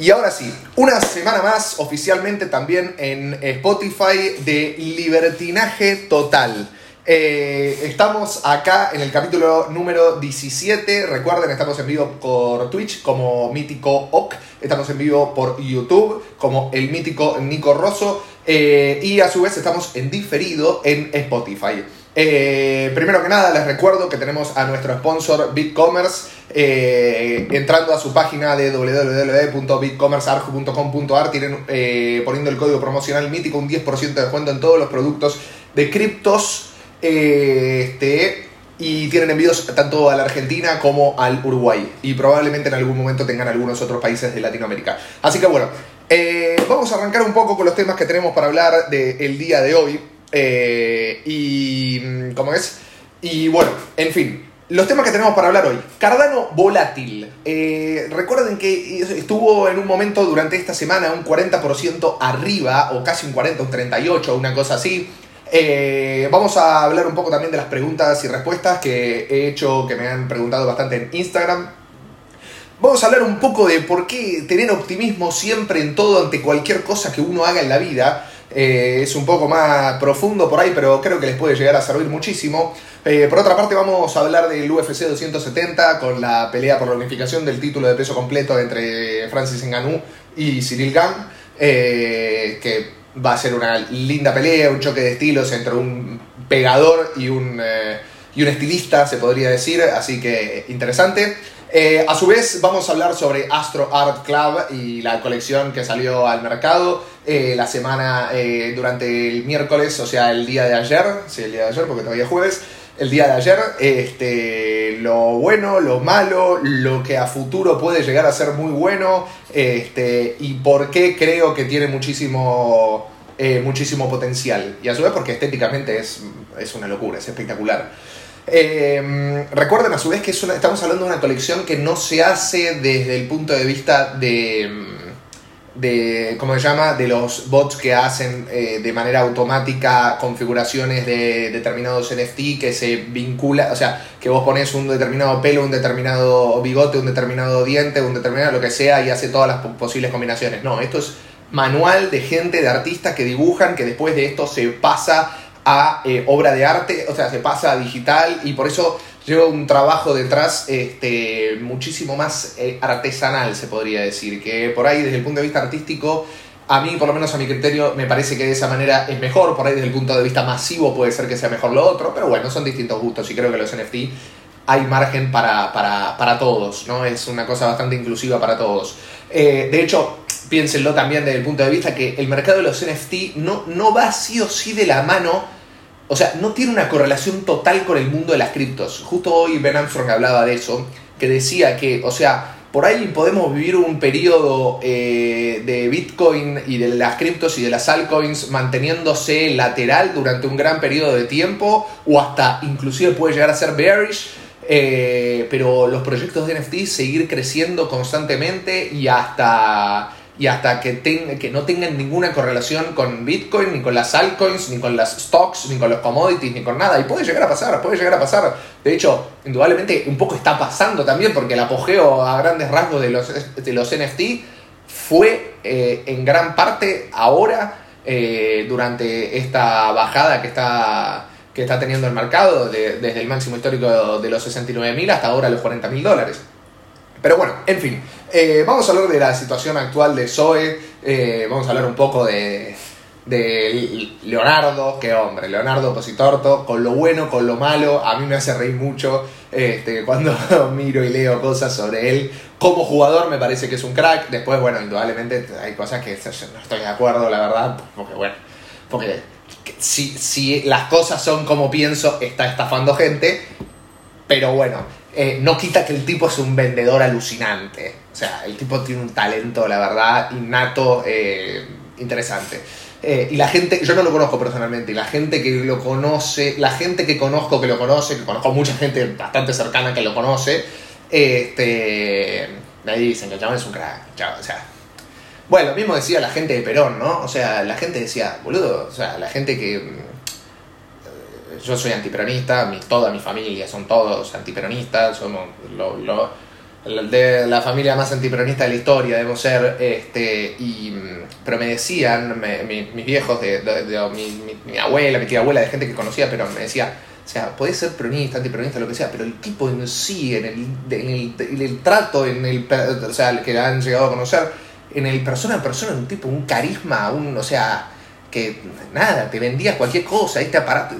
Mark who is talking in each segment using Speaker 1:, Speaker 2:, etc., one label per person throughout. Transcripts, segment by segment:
Speaker 1: Y ahora sí, una semana más oficialmente también en Spotify de Libertinaje Total. Eh, estamos acá en el capítulo número 17. Recuerden, estamos en vivo por Twitch como Mítico Oc. Estamos en vivo por YouTube como el mítico Nico Rosso. Eh, y a su vez estamos en diferido en Spotify. Eh, primero que nada, les recuerdo que tenemos a nuestro sponsor BitCommerce. Eh, entrando a su página de www.bitcommercearju.com.ar tienen eh, poniendo el código promocional mítico un 10% de descuento en todos los productos de criptos este, y tienen envíos tanto a la Argentina como al Uruguay y probablemente en algún momento tengan algunos otros países de Latinoamérica. Así que bueno, vamos a arrancar un poco con los temas que tenemos para hablar del día de hoy. Eh, y. Mm, ¿Cómo es? Y bueno, en fin. Los temas que tenemos para hablar hoy. Cardano volátil. Eh, recuerden que estuvo en un momento durante esta semana un 40% arriba, o casi un 40, un 38, una cosa así. Eh, vamos a hablar un poco también de las preguntas y respuestas que he hecho, que me han preguntado bastante en Instagram. Vamos a hablar un poco de por qué tener optimismo siempre en todo ante cualquier cosa que uno haga en la vida. Eh, es un poco más profundo por ahí, pero creo que les puede llegar a servir muchísimo. Eh, por otra parte, vamos a hablar del UFC 270 con la pelea por la unificación del título de peso completo entre Francis Ngannou y Cyril Gane, eh, que va a ser una linda pelea, un choque de estilos entre un pegador y un, y un estilista, se podría decir, así que interesante. Eh, a su vez, vamos a hablar sobre Astro Art Club y la colección que salió al mercado eh, la semana eh, durante el miércoles, o sea, el día de ayer, sí, el día de ayer porque todavía es jueves, el día de ayer, este, lo bueno, lo malo, lo que a futuro puede llegar a ser muy bueno, este, y por qué creo que tiene muchísimo, muchísimo potencial. Y a su vez porque estéticamente es, es una locura, es espectacular. Eh, recuerden a su vez que estamos hablando de una colección que no se hace desde el punto de vista de, de ¿cómo se llama? De los bots que hacen eh, de manera automática configuraciones de determinados NFT que se vincula, o sea, que vos pones un determinado pelo, un determinado bigote, un determinado diente, un determinado lo que sea y hace todas las posibles combinaciones. No, esto es manual de gente, de artistas que dibujan, que después de esto se pasa a eh, obra de arte, o sea, se pasa a digital y por eso lleva un trabajo detrás este, muchísimo más eh, artesanal, se podría decir, que por ahí desde el punto de vista artístico, a mí, por lo menos a mi criterio, me parece que de esa manera es mejor, por ahí desde el punto de vista masivo puede ser que sea mejor lo otro, pero bueno, son distintos gustos y creo que los NFT hay margen para, para, todos, ¿no? Es una cosa bastante inclusiva para todos. Eh, de hecho, piénsenlo también desde el punto de vista que el mercado de los NFT no, no va sí o sí de la mano, o sea, no tiene una correlación total con el mundo de las criptos. Justo hoy Ben Armstrong hablaba de eso, que decía que, o sea, por ahí podemos vivir un periodo eh, de Bitcoin y de las criptos y de las altcoins manteniéndose lateral durante un gran periodo de tiempo, o hasta inclusive puede llegar a ser bearish, eh, pero los proyectos de NFT seguir creciendo constantemente y hasta y hasta que, que no tengan ninguna correlación con Bitcoin, ni con las altcoins, ni con las stocks, ni con los commodities, ni con nada. Y puede llegar a pasar, puede llegar a pasar. De hecho, indudablemente un poco está pasando también porque el apogeo a grandes rasgos de los, de los NFT fue eh, en gran parte ahora, eh, durante esta bajada que está, que está teniendo el mercado, desde el máximo histórico de los 69.000 hasta ahora los 40.000 dólares. Pero bueno, en fin, eh, vamos a hablar de la situación actual de Zoe, eh, vamos a hablar un poco de, de Leonardo, qué hombre, Leonardo Positorto, con lo bueno, con lo malo, a mí me hace reír mucho este, cuando miro y leo cosas sobre él. Como jugador me parece que es un crack, después, bueno, indudablemente hay cosas que no estoy de acuerdo, la verdad, porque bueno, porque si, si las cosas son como pienso, está estafando gente, pero bueno, eh, no quita que el tipo es un vendedor alucinante. O sea, el tipo tiene un talento, la verdad, innato, eh, interesante. Eh, y la gente, yo no lo conozco personalmente, y la gente que lo conoce, la gente que conozco que lo conoce, que conozco mucha gente bastante cercana que lo conoce, este, me dicen que el chabón es un crack. o sea, bueno, lo mismo decía la gente de Perón, ¿no? O sea, la gente decía, boludo, o sea, la gente que yo soy antiperonista, mi, toda mi familia son todos antiperonistas, somos lo, de la familia más antiperonista de la historia, debo ser, este, y, pero me decían, mis viejos, de, mi, abuela, mi tía abuela, de gente que conocía, pero me decía, o sea, puede ser peronista, antiperonista, lo que sea, pero el tipo en sí, en el, en el, trato, en el, o sea, el que han llegado a conocer, en el persona a persona, un tipo, un carisma, un, o sea, que nada, te vendía cualquier cosa, este aparato,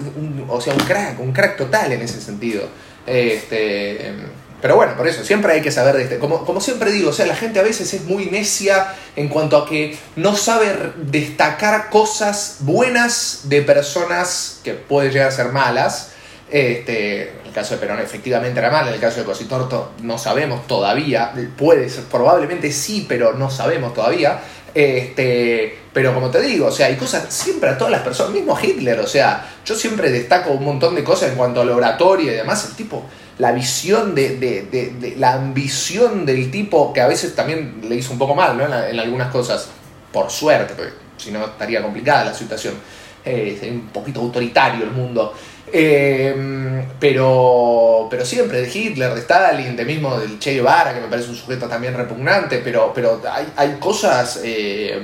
Speaker 1: o sea, un crack, un crack total en ese sentido. Este, pero bueno, por eso, siempre hay que saber de este. Como, como siempre digo, o sea, la gente a veces es muy necia en cuanto a que no sabe destacar cosas buenas de personas que pueden llegar a ser malas. Este, el caso de Perón efectivamente era mal, en el caso de Cositorto no sabemos todavía, puede ser, probablemente sí, pero no sabemos todavía. Este, pero como te digo, o sea, hay cosas siempre a todas las personas, mismo Hitler, o sea, yo siempre destaco un montón de cosas en cuanto a la oratoria y demás, el tipo la visión de, de, de, la ambición del tipo, que a veces también le hizo un poco mal ¿no? en, algunas cosas, por suerte, porque si no estaría complicada la situación. Eh, un poquito autoritario el mundo. Eh, pero, pero siempre de Hitler, de Stalin, de mismo del Che Guevara, que me parece un sujeto también repugnante, pero, pero hay, hay cosas eh,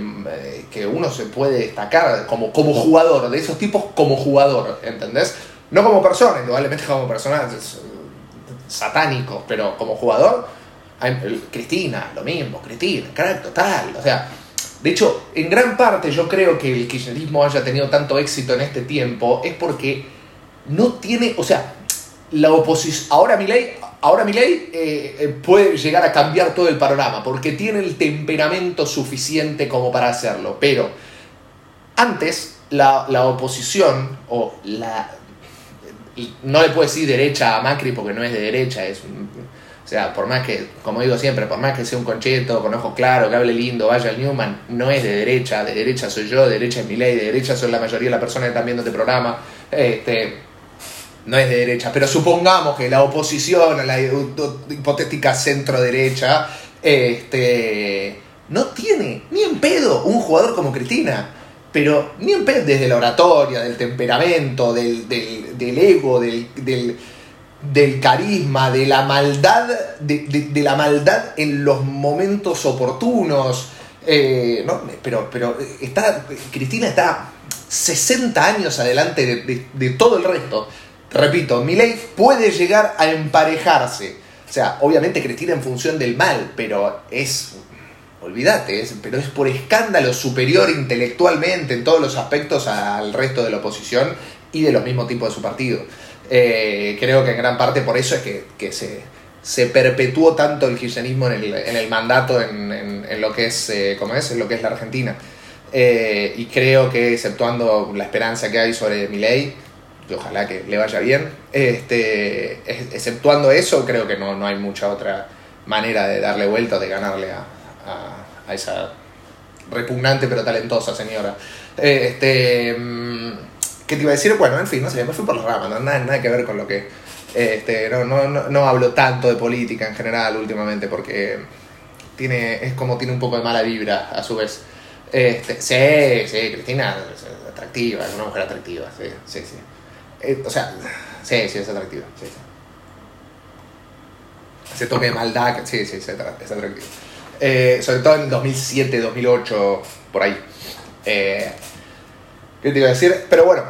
Speaker 1: que uno se puede destacar como, como jugador, de esos tipos como jugador, ¿entendés? No como persona, indudablemente como persona satánicos, pero como jugador, Cristina, lo mismo, Cristina, crack total, o sea, de hecho, en gran parte yo creo que el kirchnerismo haya tenido tanto éxito en este tiempo es porque no tiene, o sea, la oposición, ahora mi ley, ahora mi ley eh, eh, puede llegar a cambiar todo el panorama porque tiene el temperamento suficiente como para hacerlo, pero antes la, la oposición o la, no le puedo decir derecha a Macri porque no es de derecha, es o sea, por más que, como digo siempre, por más que sea un concheto, con ojos claros, que hable lindo, vaya al Newman, no es de derecha, de derecha soy yo, de derecha es mi ley, de derecha son la mayoría de las personas que están viendo este programa, este, no es de derecha, pero supongamos que la oposición a la hipotética centro derecha, este, no tiene ni en pedo un jugador como Cristina pero ni en pedo desde la oratoria, del temperamento, del, ego, del, del, carisma, de la maldad, de, la maldad en los momentos oportunos. Eh, ¿no? Pero, pero está, Cristina está 60 años adelante de, todo el resto. Repito, ley puede llegar a emparejarse. O sea, obviamente Cristina en función del mal, pero es olvídate, pero es por escándalo superior intelectualmente en todos los aspectos al resto de la oposición y de los mismos tipos de su partido. Eh, creo que en gran parte por eso es que, se, se, perpetuó tanto el kirchnerismo en el, mandato en, lo que es, eh, es, en lo que es la Argentina. Eh, y creo que, exceptuando la esperanza que hay sobre mi y ojalá que le vaya bien, este, exceptuando eso, creo que no, no hay mucha otra manera de darle vuelta o de ganarle a, a, esa repugnante pero talentosa señora. Este, mm, ¿Qué te iba a decir? Bueno, en fin, no sé, me fui por la rama, no, nada, nada que ver con lo que... Este, no, no, no, hablo tanto de política en general últimamente porque tiene, es como tiene un poco de mala vibra a su vez. Este, sí, sí, Cristina atractiva, es una mujer atractiva, sí, sí, sí. Eh, o sea, sí, sí, es atractiva, sí, sí. Ese toque de maldad, sí, sí, es atractiva. Eh, sobre todo en 2007, 2008, por ahí. Eh, ¿Qué te iba a decir? Pero bueno,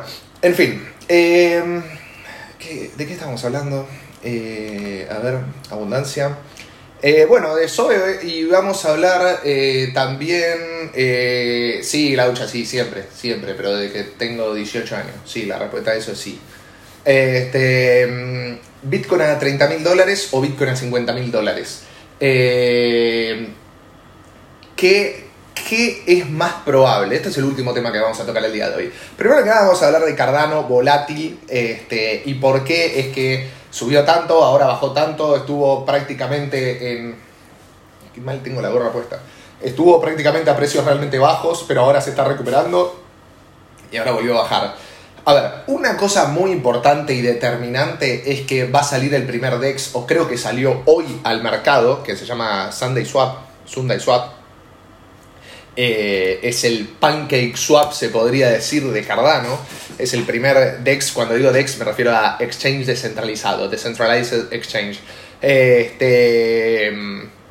Speaker 1: en fin. Eh, ¿De qué estamos hablando? a ver, abundancia. Bueno, de eso y vamos a hablar también, sí, la ducha, sí, siempre, siempre, pero de que tengo 18 años, sí, la respuesta a eso es sí. Este, mm, Bitcoin a 30 mil dólares o Bitcoin a 50 mil dólares. Eh, ¿qué, es más probable? Este es el último tema que vamos a tocar el día de hoy. Primero que nada vamos a hablar de Cardano volátil este, y por qué es que subió tanto, ahora bajó tanto, estuvo prácticamente en... Qué mal tengo la gorra puesta. Estuvo prácticamente a precios realmente bajos, pero ahora se está recuperando y ahora volvió a bajar. A ver, una cosa muy importante y determinante es que va a salir el primer DEX, o creo que salió hoy al mercado, que se llama Sunday Swap, Sunday Swap. Eh, es el Pancake Swap, se podría decir, de Cardano. Es el primer DEX, cuando digo DEX me refiero a Exchange descentralizado, Decentralized Exchange. Este,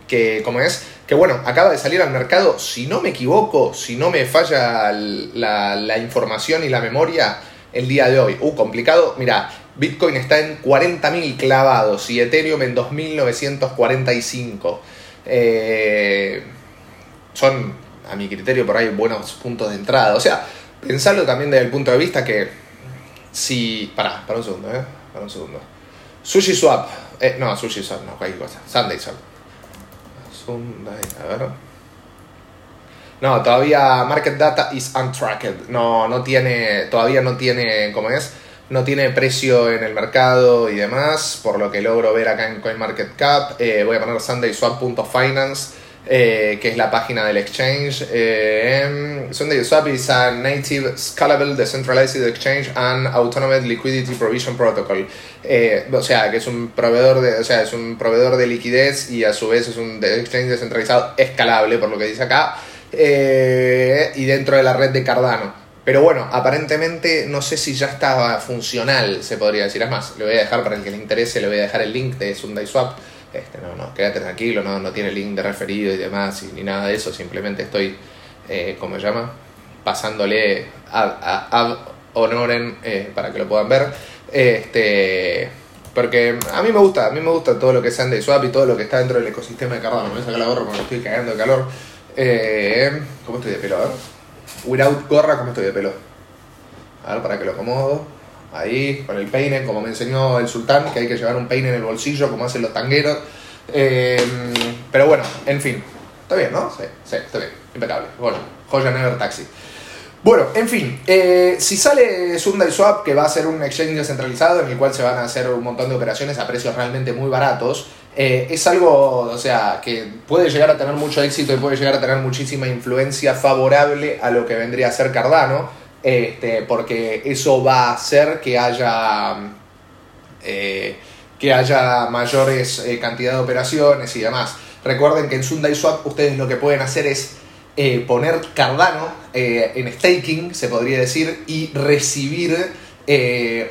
Speaker 1: que, como es, que bueno, acaba de salir al mercado, si no me equivoco, si no me falla la, la información y la memoria, el día de hoy. Uh, complicado. Mira, Bitcoin está en 40.000 clavados y Ethereum en 2.945. Eh, son, a mi criterio, por ahí buenos puntos de entrada. O sea, pensarlo también desde el punto de vista que si... Pará, para un segundo, ¿eh? Para un segundo. Sushi Swap. Eh, no, Sushi Swap, no, cualquier cosa. Sunday Swap. Sunday, a ver. No, todavía Market Data is untracked. No, no tiene, todavía no tiene, ¿cómo es? No tiene precio en el mercado y demás, por lo que logro ver acá en CoinMarketCap. Eh, voy a poner sundayswap.finance, eh, que es la página del exchange. Eh, SundaySwap is a native, scalable, decentralized exchange and autonomous liquidity provision protocol. Eh, o sea, que es un proveedor de, o sea, es un proveedor de liquidez y a su vez es un exchange descentralizado escalable, por lo que dice acá. Eh, y dentro de la red de Cardano. Pero bueno, aparentemente no sé si ya estaba funcional, se podría decir. Es más, le voy a dejar para el que le interese, le voy a dejar el link de SundaySwap. Este, no, no, quédate tranquilo, no, no tiene link de referido y demás, ni nada de eso. Simplemente estoy, eh, ¿cómo se llama? Pasándole a honoren eh, para que lo puedan ver. Este, porque a mí me gusta, a mí me gusta todo lo que es SundaySwap y todo lo que está dentro del ecosistema de Cardano. Me voy a sacar la gorra porque estoy cagando de calor. Eh, ¿Cómo estoy de pelo? A ver. Without gorra, ¿cómo estoy de pelo? A ver, para que lo acomodo. Ahí, con el peine, como me enseñó el sultán, que hay que llevar un peine en el bolsillo, como hacen los tangueros. Eh, pero bueno, en fin. Está bien, ¿no? Sí, sí, está bien. Impecable. Bueno, joya never taxi. Bueno, en fin, eh, si sale Sundar Swap, que va a ser un exchange descentralizado en el cual se van a hacer un montón de operaciones a precios realmente muy baratos, eh, es algo, o sea, que puede llegar a tener mucho éxito y puede llegar a tener muchísima influencia favorable a lo que vendría a ser Cardano, este, porque eso va a hacer que haya, eh, que haya mayores eh, cantidad de operaciones y demás. Recuerden que en SundaySwap ustedes lo que pueden hacer es poner Cardano en staking, se podría decir, y recibir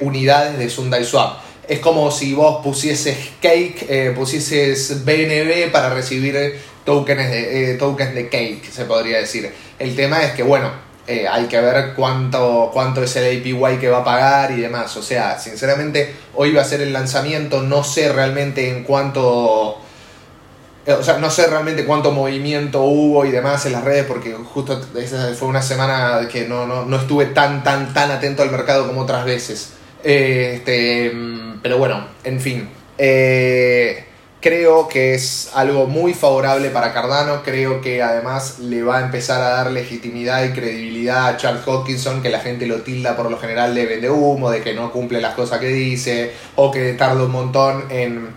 Speaker 1: unidades de SundaySwap es como si vos pusieses Cake, eh, pusieses BNB para recibir tokens de, eh, tokens de Cake, se podría decir. El tema es que, bueno, eh, hay que ver cuánto, cuánto es el APY que va a pagar y demás. O sea, sinceramente, hoy va a ser el lanzamiento, no sé realmente en cuánto... O sea, no sé realmente cuánto movimiento hubo y demás en las redes, porque justo esa fue una semana que no, no, no estuve tan, tan, tan atento al mercado como otras veces. Este, pero bueno, en fin. Eh, creo que es algo muy favorable para Cardano. Creo que además le va a empezar a dar legitimidad y credibilidad a Charles Hawkinson, que la gente lo tilda por lo general de vende humo, de que no cumple las cosas que dice, o que tarda un montón en,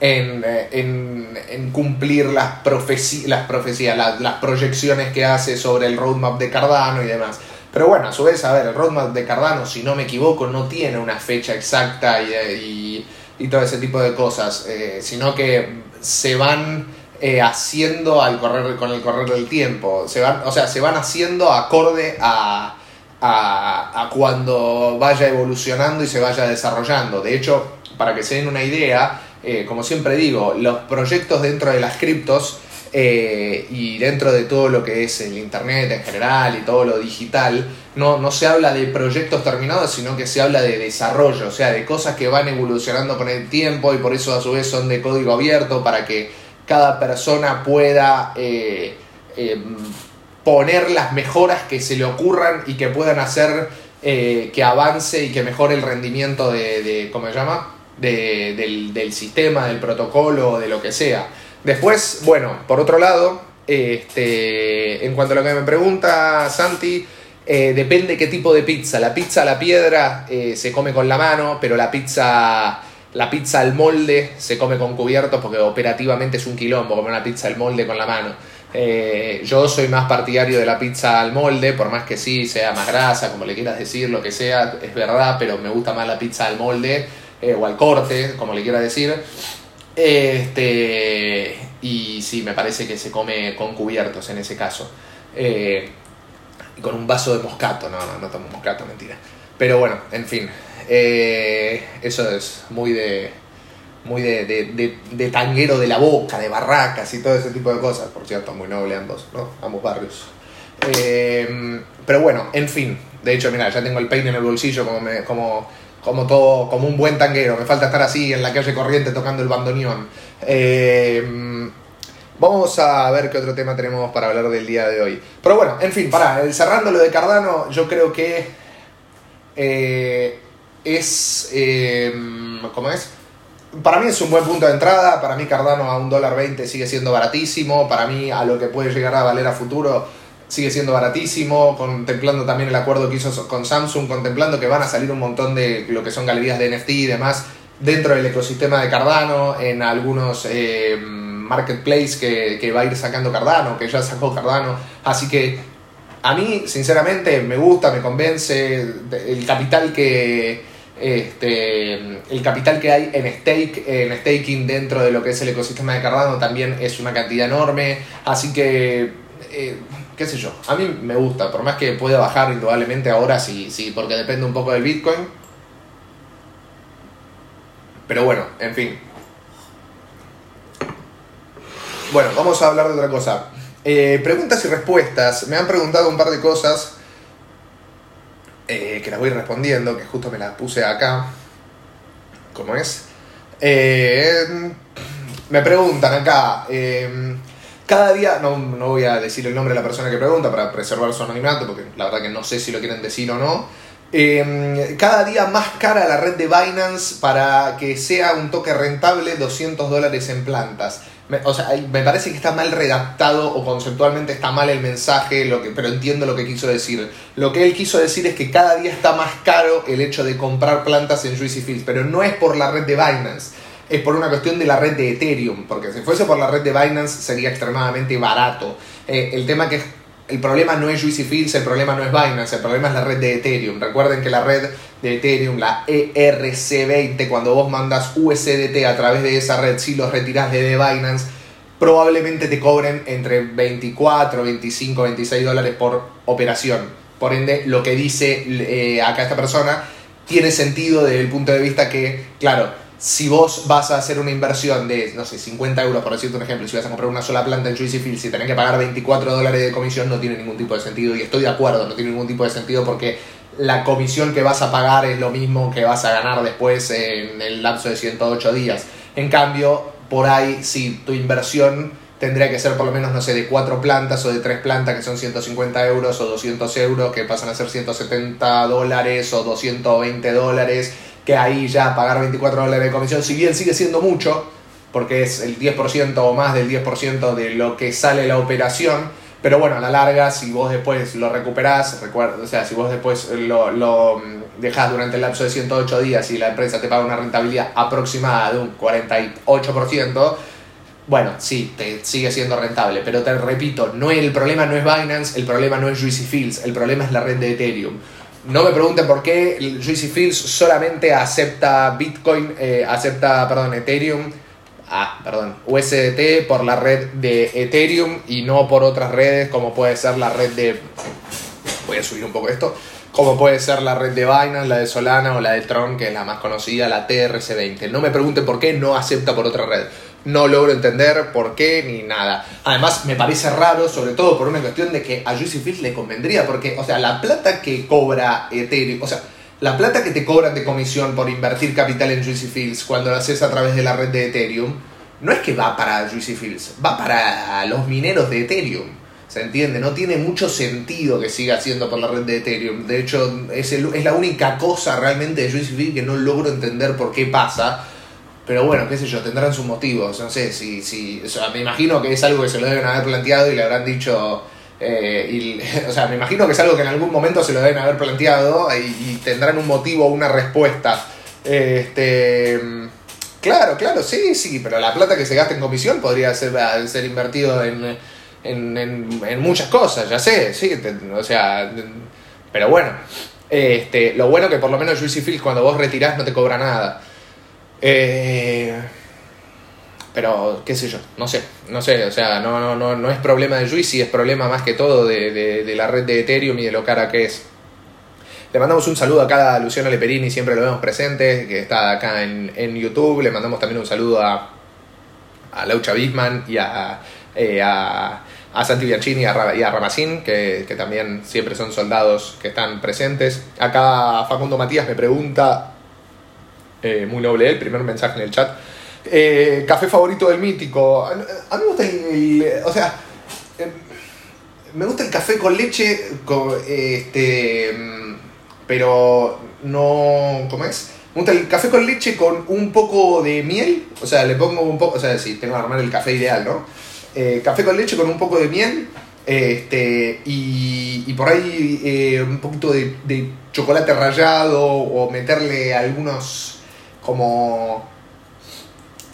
Speaker 1: en, eh, cumplir las, profecías, las, las proyecciones que hace sobre el roadmap de Cardano y demás. Pero bueno, a su vez, a ver, el roadmap de Cardano, si no me equivoco, no tiene una fecha exacta y, todo ese tipo de cosas, eh, sino que se van eh, haciendo al correr, con el correr del tiempo. Se van, o sea, se van haciendo acorde a, a, cuando vaya evolucionando y se vaya desarrollando. De hecho, para que se den una idea, eh, como siempre digo, los proyectos dentro de las criptos eh, y dentro de todo lo que es el Internet en general y todo lo digital, no, no se habla de proyectos terminados, sino que se habla de desarrollo, o sea, de cosas que van evolucionando con el tiempo y por eso a su vez son de código abierto para que cada persona pueda eh, em, poner las mejoras que se le ocurran y que puedan hacer eh, que avance y que mejore el rendimiento de, ¿cómo se llama? del, del sistema, del protocolo, de lo que sea. Después, bueno, por otro lado, este, en cuanto a lo que me pregunta Santi, eh, depende qué tipo de pizza. La pizza a la piedra eh, se come con la mano, pero la pizza, la pizza al molde se come con cubiertos porque operativamente es un quilombo comer una pizza al molde con la mano. Eh, yo soy más partidario de la pizza al molde, por más que sí sea más grasa, como le quieras decir, lo que sea, es verdad, pero me gusta más la pizza al molde o al corte, como le quieras decir. Este, y sí, me parece que se come con cubiertos en ese caso. Eh, con un vaso de moscato, no, no, no tomo moscato, mentira. Pero bueno, en fin, eh, eso es muy de, muy de, de, de, tanguero de la boca, de barracas y todo ese tipo de cosas. Por cierto, muy noble ambos, ¿no? Ambos barrios. Eh, pero bueno, en fin. De hecho, mira, ya tengo el peine en el bolsillo como, como, como todo, como un buen tanguero. Me falta estar así en la calle corriente tocando el bandoneón. Eh, vamos a ver qué otro tema tenemos para hablar del día de hoy. Pero bueno, en fin, para cerrando lo de Cardano, yo creo que eh, es. Eh, ¿Cómo es? Para mí es un buen punto de entrada. Para mí, Cardano a un dólar 20 sigue siendo baratísimo. Para mí, a lo que puede llegar a valer a futuro sigue siendo baratísimo, contemplando también el acuerdo que hizo con Samsung, contemplando que van a salir un montón de lo que son galerías de NFT y demás dentro del ecosistema de Cardano, en algunos eh, marketplaces que, va a ir sacando Cardano, que ya sacó Cardano. Así que a mí, sinceramente, me gusta, me convence el capital que... Este, el capital que hay en stake, en staking dentro de lo que es el ecosistema de Cardano también es una cantidad enorme. Así que eh, qué sé yo, a mí me gusta, por más que pueda bajar indudablemente ahora, sí, sí, porque depende un poco del Bitcoin. Pero bueno, en fin. Bueno, vamos a hablar de otra cosa. Eh, preguntas y respuestas. Me han preguntado un par de cosas eh, que las voy respondiendo, que justo me las puse acá. ¿Cómo es? Eh, me preguntan acá. Cada día, no, no voy a decir el nombre de la persona que pregunta para preservar su anonimato, porque la verdad que no sé si lo quieren decir o no. Em, cada día más cara la red de Binance para que sea un toque rentable, 200 dólares en plantas. O sea, me parece que está mal redactado o conceptualmente está mal el mensaje, lo que, pero entiendo lo que quiso decir. Lo que él quiso decir es que cada día está más caro el hecho de comprar plantas en Juicy Fields, pero no es por la red de Binance es por una cuestión de la red de Ethereum, porque si fuese por la red de Binance sería extremadamente barato. Eh, el tema que el problema no es Juicy Fields, el problema no es Binance, el problema es la red de Ethereum. Recuerden que la red de Ethereum, la ERC20, cuando vos mandas USDT a través de esa red, si los retiras de Binance, probablemente te cobren entre 24, 25, 26 dólares por operación. Por ende, lo que dice eh, acá esta persona tiene sentido desde el punto de vista que, claro, si vos vas a hacer una inversión de, no sé, 50 euros, por decirte un ejemplo, si vas a comprar una sola planta en Juicy Fields y tenés que pagar 24 dólares de comisión, no tiene ningún tipo de sentido. Y estoy de acuerdo, no tiene ningún tipo de sentido porque la comisión que vas a pagar es lo mismo que vas a ganar después en el lapso de 108 días. En cambio, por ahí, si tu inversión tendría que ser por lo menos, no sé, de cuatro plantas o de tres plantas que son 150 euros o 200 euros que pasan a ser 170 dólares o 220 dólares que ahí ya pagar 24 dólares de comisión, si bien sigue siendo mucho, porque es el 10% o más del 10% de lo que sale la operación, pero bueno, a la larga, si vos después lo recuperás, o sea, si vos después lo, lo mm, dejás durante el lapso de 108 días y la empresa te paga una rentabilidad aproximada de un 48%, bueno, sí, te sigue siendo rentable, pero te repito, no el problema no es Binance, el problema no es Juicy Fields, el problema es la red de Ethereum. No me pregunten por qué Juicy Fields solamente acepta Bitcoin, eh, acepta, perdón, Ethereum, ah, perdón, USDT por la red de Ethereum y no por otras redes como puede ser la red de... Voy a subir un poco esto. Como puede ser la red de Binance, la de Solana o la de Tron, que es la más conocida, la TRC20. No me pregunten por qué no acepta por otra red no logro entender por qué ni nada. Además, me parece raro, sobre todo por una cuestión de que a Juicy Fields le convendría, porque, o sea, la plata que cobra Ethereum, o sea, la plata que te cobran de comisión por invertir capital en Juicy Fields cuando lo haces a través de la red de Ethereum, no es que va para Juicy Fields, va para los mineros de Ethereum. ¿Se entiende? No tiene mucho sentido que siga siendo por la red de Ethereum. De hecho, es, es la única cosa realmente de Juicy Fields que no logro entender por qué pasa pero bueno, qué sé yo, tendrán sus motivos. No sé, si, si, o sea, me imagino que es algo que se lo deben haber planteado y le habrán dicho. Eh, y, o sea, me imagino que es algo que en algún momento se lo deben haber planteado y, tendrán un motivo o una respuesta. Este. Claro, claro, sí, sí, pero la plata que se gasta en comisión podría ser, ser invertido en, en, en, muchas cosas, ya sé, sí, o sea, pero bueno, este, lo bueno que por lo menos Juicy Fields cuando vos retirás no te cobra nada. Eh, pero, qué sé yo, no sé, no sé, o sea, no, no, no, no es problema de Juicy, es problema más que todo de, de, la red de Ethereum y de lo cara que es. Le mandamos un saludo acá a Luciano Leperini, siempre lo vemos presente, que está acá en, en YouTube. Le mandamos también un saludo a, a Laucha Bisman y a, eh, a, a Santi Bianchini y a, y Ramacín, que, que también siempre son soldados que están presentes. Acá Facundo Matías me pregunta, eh, muy noble el primer mensaje en el chat, eh, café favorito del mítico. A, mí me gusta el, o sea, eh, me gusta el café con leche, con, este, mm, pero no, ¿cómo es? Me gusta el café con leche con un poco de miel, o sea, le pongo un poco, o sea, sí, tengo que armar el café ideal, ¿no? Eh, café con leche con un poco de miel, este, y, y por ahí un poquito de, de chocolate rallado o meterle algunos como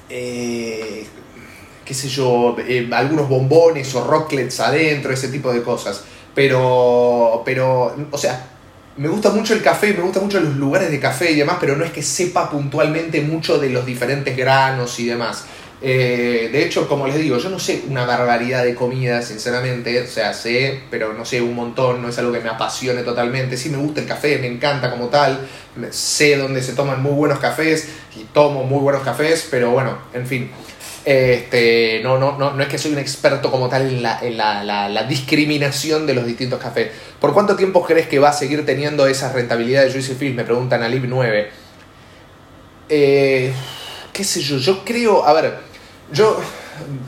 Speaker 1: eh, qué sé yo, eh, algunos bombones o rocklets adentro, ese tipo de cosas. Pero, pero, o sea, me gusta mucho el café, me gustan mucho los lugares de café y demás, pero no es que sepa puntualmente mucho de los diferentes granos y demás. Eh, de hecho, como les digo, yo no sé una barbaridad de comida, sinceramente. O sea, sé, pero no sé un montón, no es algo que me apasione totalmente. Sí me gusta el café, me encanta como tal. Sé dónde se toman muy buenos cafés y tomo muy buenos cafés, pero bueno, en fin. Este, no, no, no, no es que soy un experto como tal en, la, en la, la- discriminación de los distintos cafés. ¿Por cuánto tiempo crees que va a seguir teniendo esas rentabilidades de Juicy Fields? Me preguntan a Lib 9. Eh, qué sé yo, yo creo, a ver, yo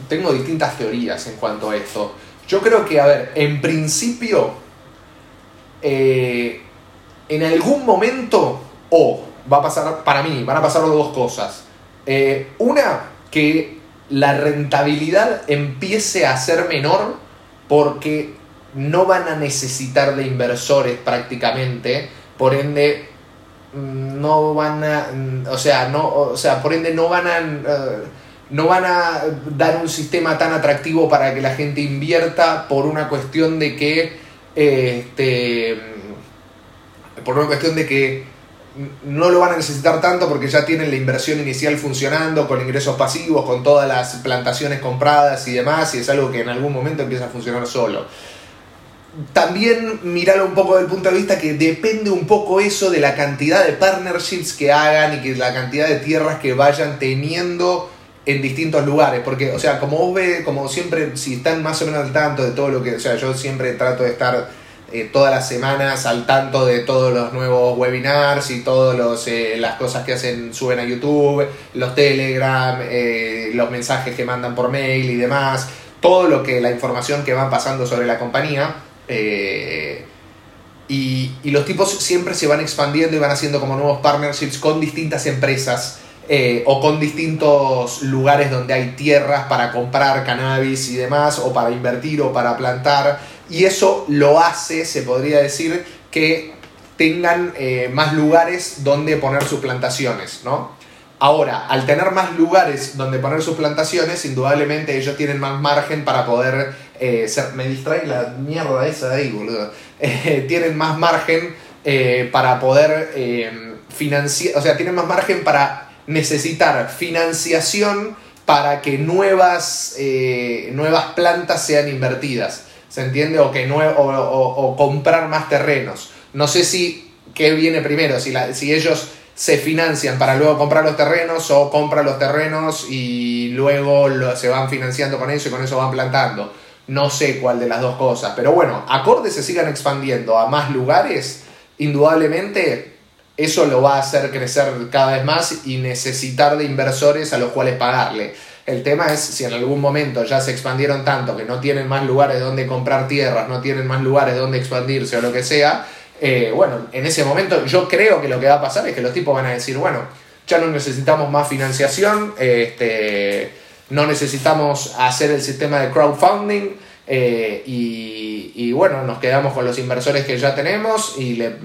Speaker 1: tengo distintas teorías en cuanto a esto. Yo creo que, a ver, en principio, eh, en algún momento, o va a pasar, para mí, van a pasar dos cosas. Eh, una, que la rentabilidad empiece a ser menor porque no van a necesitar de inversores prácticamente, por ende mm, no van a, mm, o sea, no, o sea, por ende no van a, eh, no van a dar un sistema tan atractivo para que la gente invierta por una cuestión de que, este, por una cuestión de que no lo van a necesitar tanto porque ya tienen la inversión inicial funcionando, con ingresos pasivos, con todas las plantaciones compradas y demás, y es algo que en algún momento empieza a funcionar solo. También mirarlo un poco del punto de vista que depende un poco eso de la cantidad de partnerships que hagan y que la cantidad de tierras que vayan teniendo en distintos lugares, porque, o sea, como vos como siempre, si están más o menos al tanto de todo lo que, o sea, yo siempre trato de estar eh, todas las semanas al tanto de todos los nuevos webinars y todas las cosas que hacen, suben a YouTube, los Telegram, eh, los mensajes que mandan por mail y demás, todo lo que la información que van pasando sobre la compañía. eh, y, y los tipos siempre se van expandiendo y van haciendo como nuevos partnerships con distintas empresas eh, o con distintos lugares donde hay tierras para comprar cannabis y demás, o para invertir o para plantar. Y eso lo hace, se podría decir, que tengan eh, más lugares donde poner sus plantaciones, ¿no? Ahora, al tener más lugares donde poner sus plantaciones, indudablemente ellos tienen más margen para poder eh, ser... Me distrae la mierda esa de ahí, boludo. Tienen más margen para poder financiar... O sea, tienen más margen para necesitar financiación para que nuevas, eh, nuevas plantas sean invertidas. ¿Se entiende? O, que o, comprar más terrenos. No sé si qué viene primero, si, si ellos se financian para luego comprar los terrenos o compran los terrenos y luego se van financiando con eso y con eso van plantando. No sé cuál de las dos cosas, pero bueno, acordes se sigan expandiendo a más lugares, indudablemente eso lo va a hacer crecer cada vez más y necesitar de inversores a los cuales pagarle. El tema es si en algún momento ya se expandieron tanto que no tienen más lugares donde comprar tierras, no tienen más lugares donde expandirse o lo que sea, eh, bueno, en ese momento yo creo que lo que va a pasar es que los tipos van a decir, bueno, ya no necesitamos más financiación, este, no necesitamos hacer el sistema de crowdfunding eh, y, bueno, nos quedamos con los inversores que ya tenemos y, le,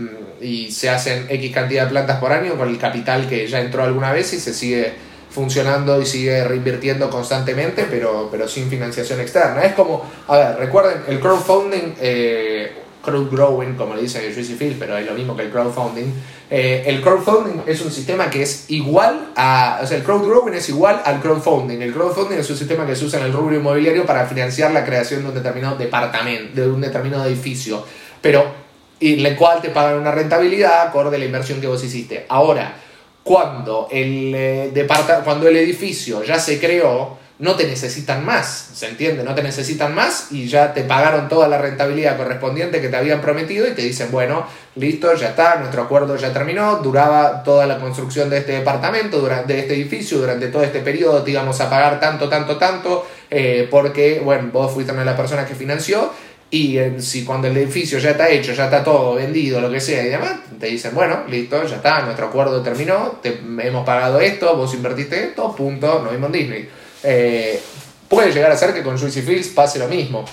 Speaker 1: y se hacen X cantidad de plantas por año con el capital que ya entró alguna vez y se sigue funcionando y sigue reinvirtiendo constantemente, pero, pero sin financiación externa. Es como, a ver, recuerden, el crowdfunding, eh, crowdgrowing, como le dicen en Juicy Field, pero es lo mismo que el crowdfunding. Eh, el crowdfunding es un sistema que es igual a, o sea, el crowdgrowing es igual al crowdfunding. El crowdfunding es un sistema que se usa en el rubro inmobiliario para financiar la creación de un determinado departamento, de un determinado edificio. Pero y el cual te pagan una rentabilidad acorde a la inversión que vos hiciste. Ahora, cuando el, eh, cuando el edificio ya se creó, no te necesitan más, ¿se entiende? No te necesitan más y ya te pagaron toda la rentabilidad correspondiente que te habían prometido y te dicen, bueno, listo, ya está, nuestro acuerdo ya terminó, duraba toda la construcción de este departamento, de este edificio, durante todo este periodo te íbamos a pagar tanto, tanto, tanto, eh, porque, bueno, vos fuiste una de las personas que financió y eh, si cuando el edificio ya está hecho, ya está todo vendido, lo que sea y demás, te dicen, bueno, listo, ya está, nuestro acuerdo terminó, te, hemos pagado esto, vos invertiste esto, punto, nos vimos Disney. Eh, puede llegar a ser que con Juicy Fields pase lo mismo.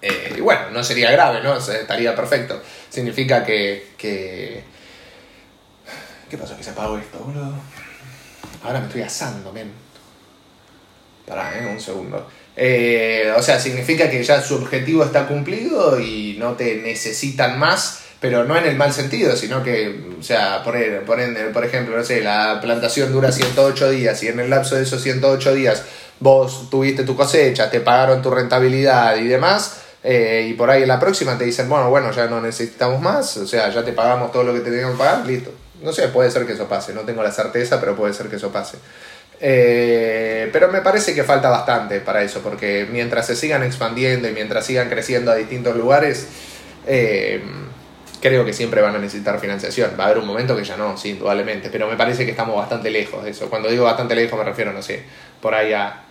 Speaker 1: Eh, y bueno, no sería grave, ¿no? Estaría perfecto. Significa que, que... ¿Qué pasó? Que se apagó esto, boludo. Ahora me estoy asando, men. Pará, ¿eh? Un segundo. Eh, o sea, significa que ya su objetivo está cumplido y no te necesitan más, pero no en el mal sentido, sino que, o sea, por, por, ejemplo, no sé, la plantación dura 108 días y en el lapso de esos 108 días vos tuviste tu cosecha, te pagaron tu rentabilidad y demás, eh, y por ahí en la próxima te dicen, bueno, bueno, ya no necesitamos más, o sea, ya te pagamos todo lo que te teníamos que pagar, listo. No sé, puede ser que eso pase, no tengo la certeza, pero puede ser que eso pase. Eh, pero me parece que falta bastante para eso, porque mientras se sigan expandiendo y mientras sigan creciendo a distintos lugares, eh, creo que siempre van a necesitar financiación. Va a haber un momento que ya no, sí, indudablemente, pero me parece que estamos bastante lejos de eso. Cuando digo bastante lejos me refiero, no sé, por ahí a,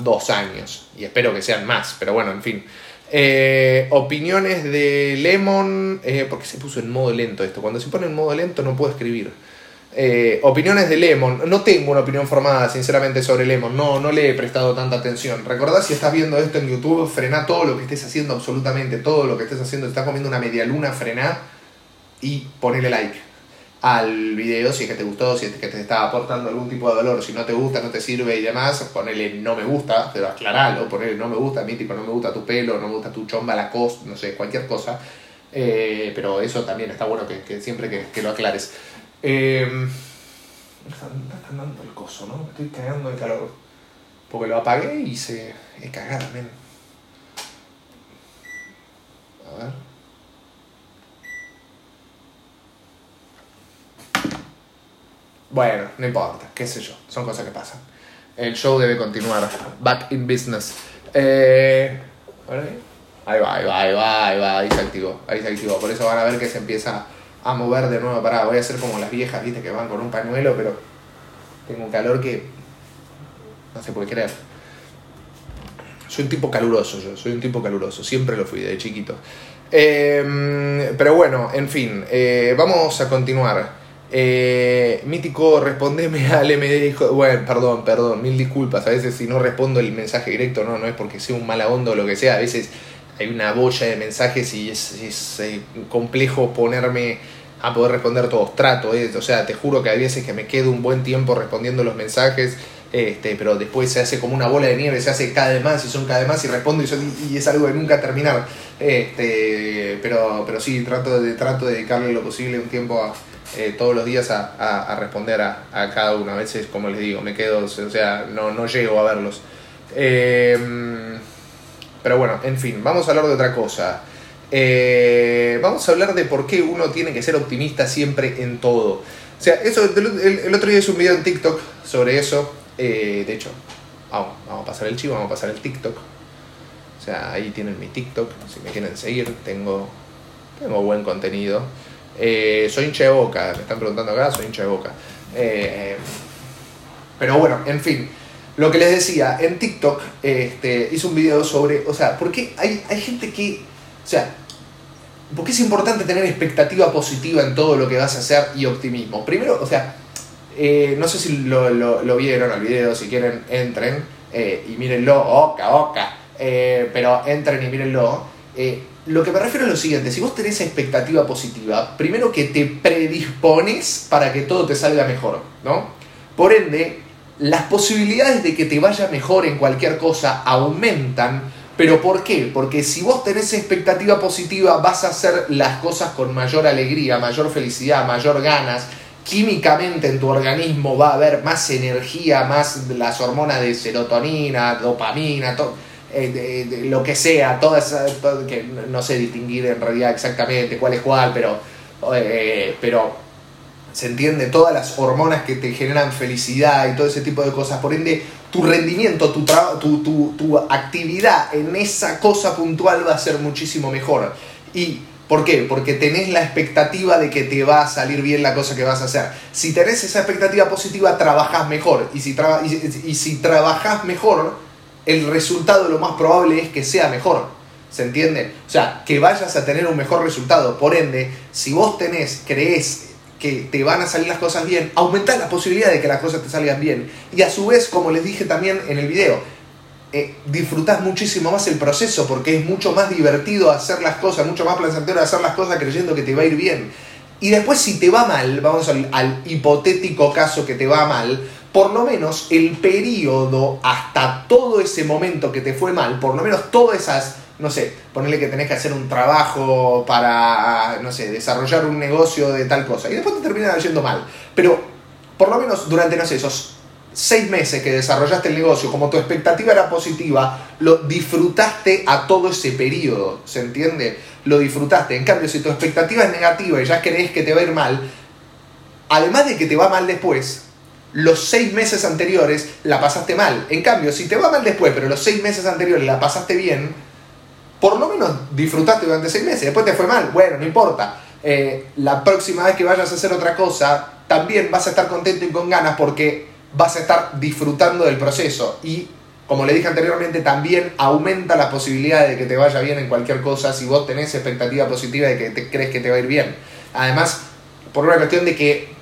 Speaker 1: dos años, y espero que sean más, pero bueno, en fin. Eh, opiniones de Lemon, eh, porque se puso en modo lento esto. Cuando se pone en modo lento no puedo escribir. Eh, opiniones de Lemon. No tengo una opinión formada, sinceramente, sobre Lemon. No, no le he prestado tanta atención. Recordá si estás viendo esto en YouTube, frená todo lo que estés haciendo, absolutamente todo lo que estés haciendo. Si estás comiendo una media luna, frená y ponele like al video si es que te gustó, si es que te está aportando algún tipo de valor. Si no te gusta, no te sirve y demás, ponele no me gusta, pero aclaralo, ponele no me gusta, a mí tipo no me gusta tu pelo, no me gusta tu chomba, la cos, no sé, cualquier cosa. Eh, pero eso también está bueno que, que siempre que, que, lo aclares. Eh, me está, me está dando el coso, ¿no? Me estoy cagando de calor. Porque lo apagué y se. Es cagada, men. A ver. Bueno, no importa, qué sé yo, son cosas que pasan. El show debe continuar. Back in business. Eh, ahí va, ahí va, ahí va, ahí va, ahí se activó, ahí se activó. Por eso van a ver que se empieza a mover de nuevo. Pará, voy a hacer como las viejas, viste, que van con un pañuelo, pero tengo un calor que no se puede creer. Soy un tipo caluroso yo, soy un tipo caluroso, siempre lo fui de chiquito. Eh, pero bueno, en fin, eh, vamos a continuar. Eh, Mítico, respondeme al MD. Bueno, perdón, perdón, mil disculpas. A veces si no respondo el mensaje directo, no, no es porque sea un mala onda o lo que sea. A veces hay una boya de mensajes y es, es complejo ponerme a poder responder todos. Trato, eh, o sea, te juro que hay veces que me quedo un buen tiempo respondiendo los mensajes. Este, pero después se hace como una bola de nieve, se hace cada vez más y son cada vez más y respondo y, es algo de nunca terminar. Este, pero, pero sí, trato de, trato de dedicarle lo posible un tiempo a, eh, todos los días a, responder a, cada uno. A veces, como les digo, me quedo, o sea, no, no llego a verlos. Eh, pero bueno, en fin, vamos a hablar de otra cosa. Eh, vamos a hablar de por qué uno tiene que ser optimista siempre en todo. O sea, eso, el, otro día hice un video en TikTok sobre eso. de hecho, vamos, vamos a pasar el chivo, vamos a pasar el TikTok. O sea, ahí tienen mi TikTok, si me quieren seguir, tengo, tengo buen contenido. Eh, soy hincha de boca, me están preguntando acá, soy hincha de boca. Eh, pero bueno, en fin, lo que les decía, en TikTok este, hice un video sobre, o sea, ¿por qué hay, hay gente que, o sea, ¿por qué es importante tener expectativa positiva en todo lo que vas a hacer y optimismo? Primero, o sea, eh, no sé si lo, vieron al video, si quieren, entren y mírenlo, oca, oca, pero entren y mírenlo lo que me refiero es lo siguiente, si vos tenés expectativa positiva, primero que te predispones para que todo te salga mejor, ¿no? Por ende, las posibilidades de que te vaya mejor en cualquier cosa aumentan, pero ¿por qué? Porque si vos tenés expectativa positiva vas a hacer las cosas con mayor alegría, mayor felicidad, mayor ganas, químicamente en tu organismo va a haber más energía, más las hormonas de serotonina, dopamina, todo eh, lo que sea, todas, que no sé distinguir en realidad exactamente cuál es cuál, pero, eh, pero se entiende, todas las hormonas que te generan felicidad y todo ese tipo de cosas, por ende, tu rendimiento, tu, tu, tu, actividad en esa cosa puntual va a ser muchísimo mejor. Y ¿Por qué? Porque tenés la expectativa de que te va a salir bien la cosa que vas a hacer. Si tenés esa expectativa positiva, trabajás mejor. Y si, y, si trabajás mejor, el resultado lo más probable es que sea mejor. ¿Se entiende? O sea, que vayas a tener un mejor resultado. Por ende, si vos tenés, creés que te van a salir las cosas bien, aumentás la posibilidad de que las cosas te salgan bien. Y a su vez, como les dije también en el video, eh, disfrutás muchísimo más el proceso porque es mucho más divertido hacer las cosas, mucho más placentero hacer las cosas creyendo que te va a ir bien. Y después si te va mal, vamos al, al hipotético caso que te va mal, por lo menos el periodo hasta todo ese momento que te fue mal, por lo menos todas esas, no sé, ponerle que tenés que hacer un trabajo para, no sé, desarrollar un negocio de tal cosa, y después te termina yendo mal. Pero por lo menos durante, no sé, esos seis meses que desarrollaste el negocio, como tu expectativa era positiva, lo disfrutaste a todo ese periodo, ¿se entiende? Lo disfrutaste. En cambio, si tu expectativa es negativa y ya crees que te va a ir mal, además de que te va mal después, los seis meses anteriores la pasaste mal. En cambio, si te va mal después, pero los seis meses anteriores la pasaste bien, por lo menos disfrutaste durante seis meses. Después te fue mal, bueno, no importa. Eh, la próxima vez que vayas a hacer otra cosa, también vas a estar contento y con ganas porque vas a estar disfrutando del proceso y como le dije anteriormente, también aumenta la posibilidad de que te vaya bien en cualquier cosa si vos tenés expectativa positiva de que crees que te va a ir bien. Además, por una cuestión de que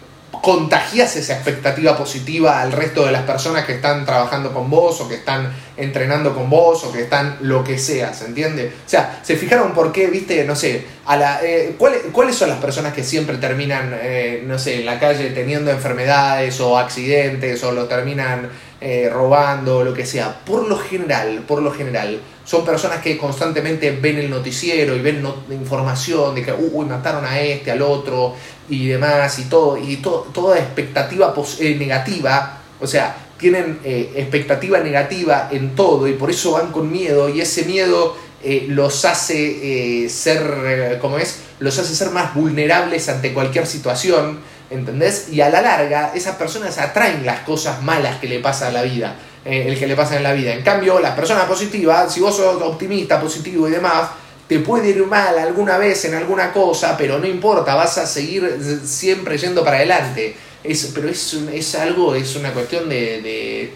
Speaker 1: contagias esa expectativa positiva al resto de las personas que están trabajando con vos o que están entrenando con vos o que están lo que sea, ¿se entiende? O sea, ¿se fijaron por qué, viste, no sé, a la, eh, ¿cuáles, son las personas que siempre terminan, eh, no sé, en la calle teniendo enfermedades o accidentes o lo terminan eh, robando lo que sea? Por lo general, por lo general, son personas que constantemente ven el noticiero y ven información de que, uy, mataron a este, al otro, y demás y todo, y toda expectativa eh, negativa, o sea, tienen eh, expectativa negativa en todo y por eso van con miedo y ese miedo eh, los hace ser, ¿cómo es? Los hace ser más vulnerables ante cualquier situación, ¿entendés? Y a la larga esas personas atraen las cosas malas que le pasa a la vida, el que le pasa en la vida. En cambio, las personas positivas, si vos sos optimista, positivo y demás, te puede ir mal alguna vez en alguna cosa, pero no importa, vas a seguir siempre yendo para adelante. Es, pero es, es algo, es una cuestión de,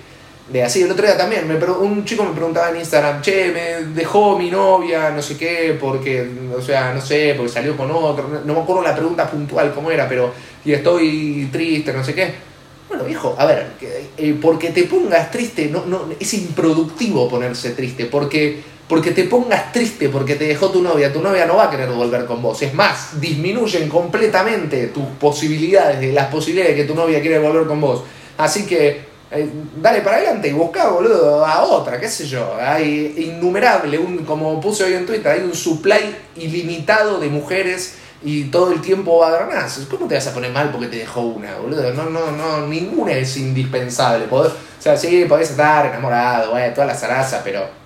Speaker 1: así. El otro día también, un chico me preguntaba en Instagram, che, me dejó mi novia, no sé qué, porque, o sea, no sé, porque salió con otro, no, me acuerdo la pregunta puntual cómo era, pero, y estoy triste, no sé qué. Bueno, viejo, a ver, eh, porque te pongas triste, no, no, es improductivo ponerse triste, porque porque te pongas triste porque te dejó tu novia, tu novia no va a querer volver con vos. Es más, disminuyen completamente tus posibilidades, las posibilidades de que tu novia quiera volver con vos. Así que eh, dale para adelante y busca, boludo, a otra, qué sé yo. Hay innumerable, un, como puse hoy en Twitter, hay un supply ilimitado de mujeres y todo el tiempo va a. ¿Cómo te vas a poner mal porque te dejó una, boludo? No, no, no, ninguna es indispensable. o sea, sí, podés estar enamorado, eh, toda la zaraza, pero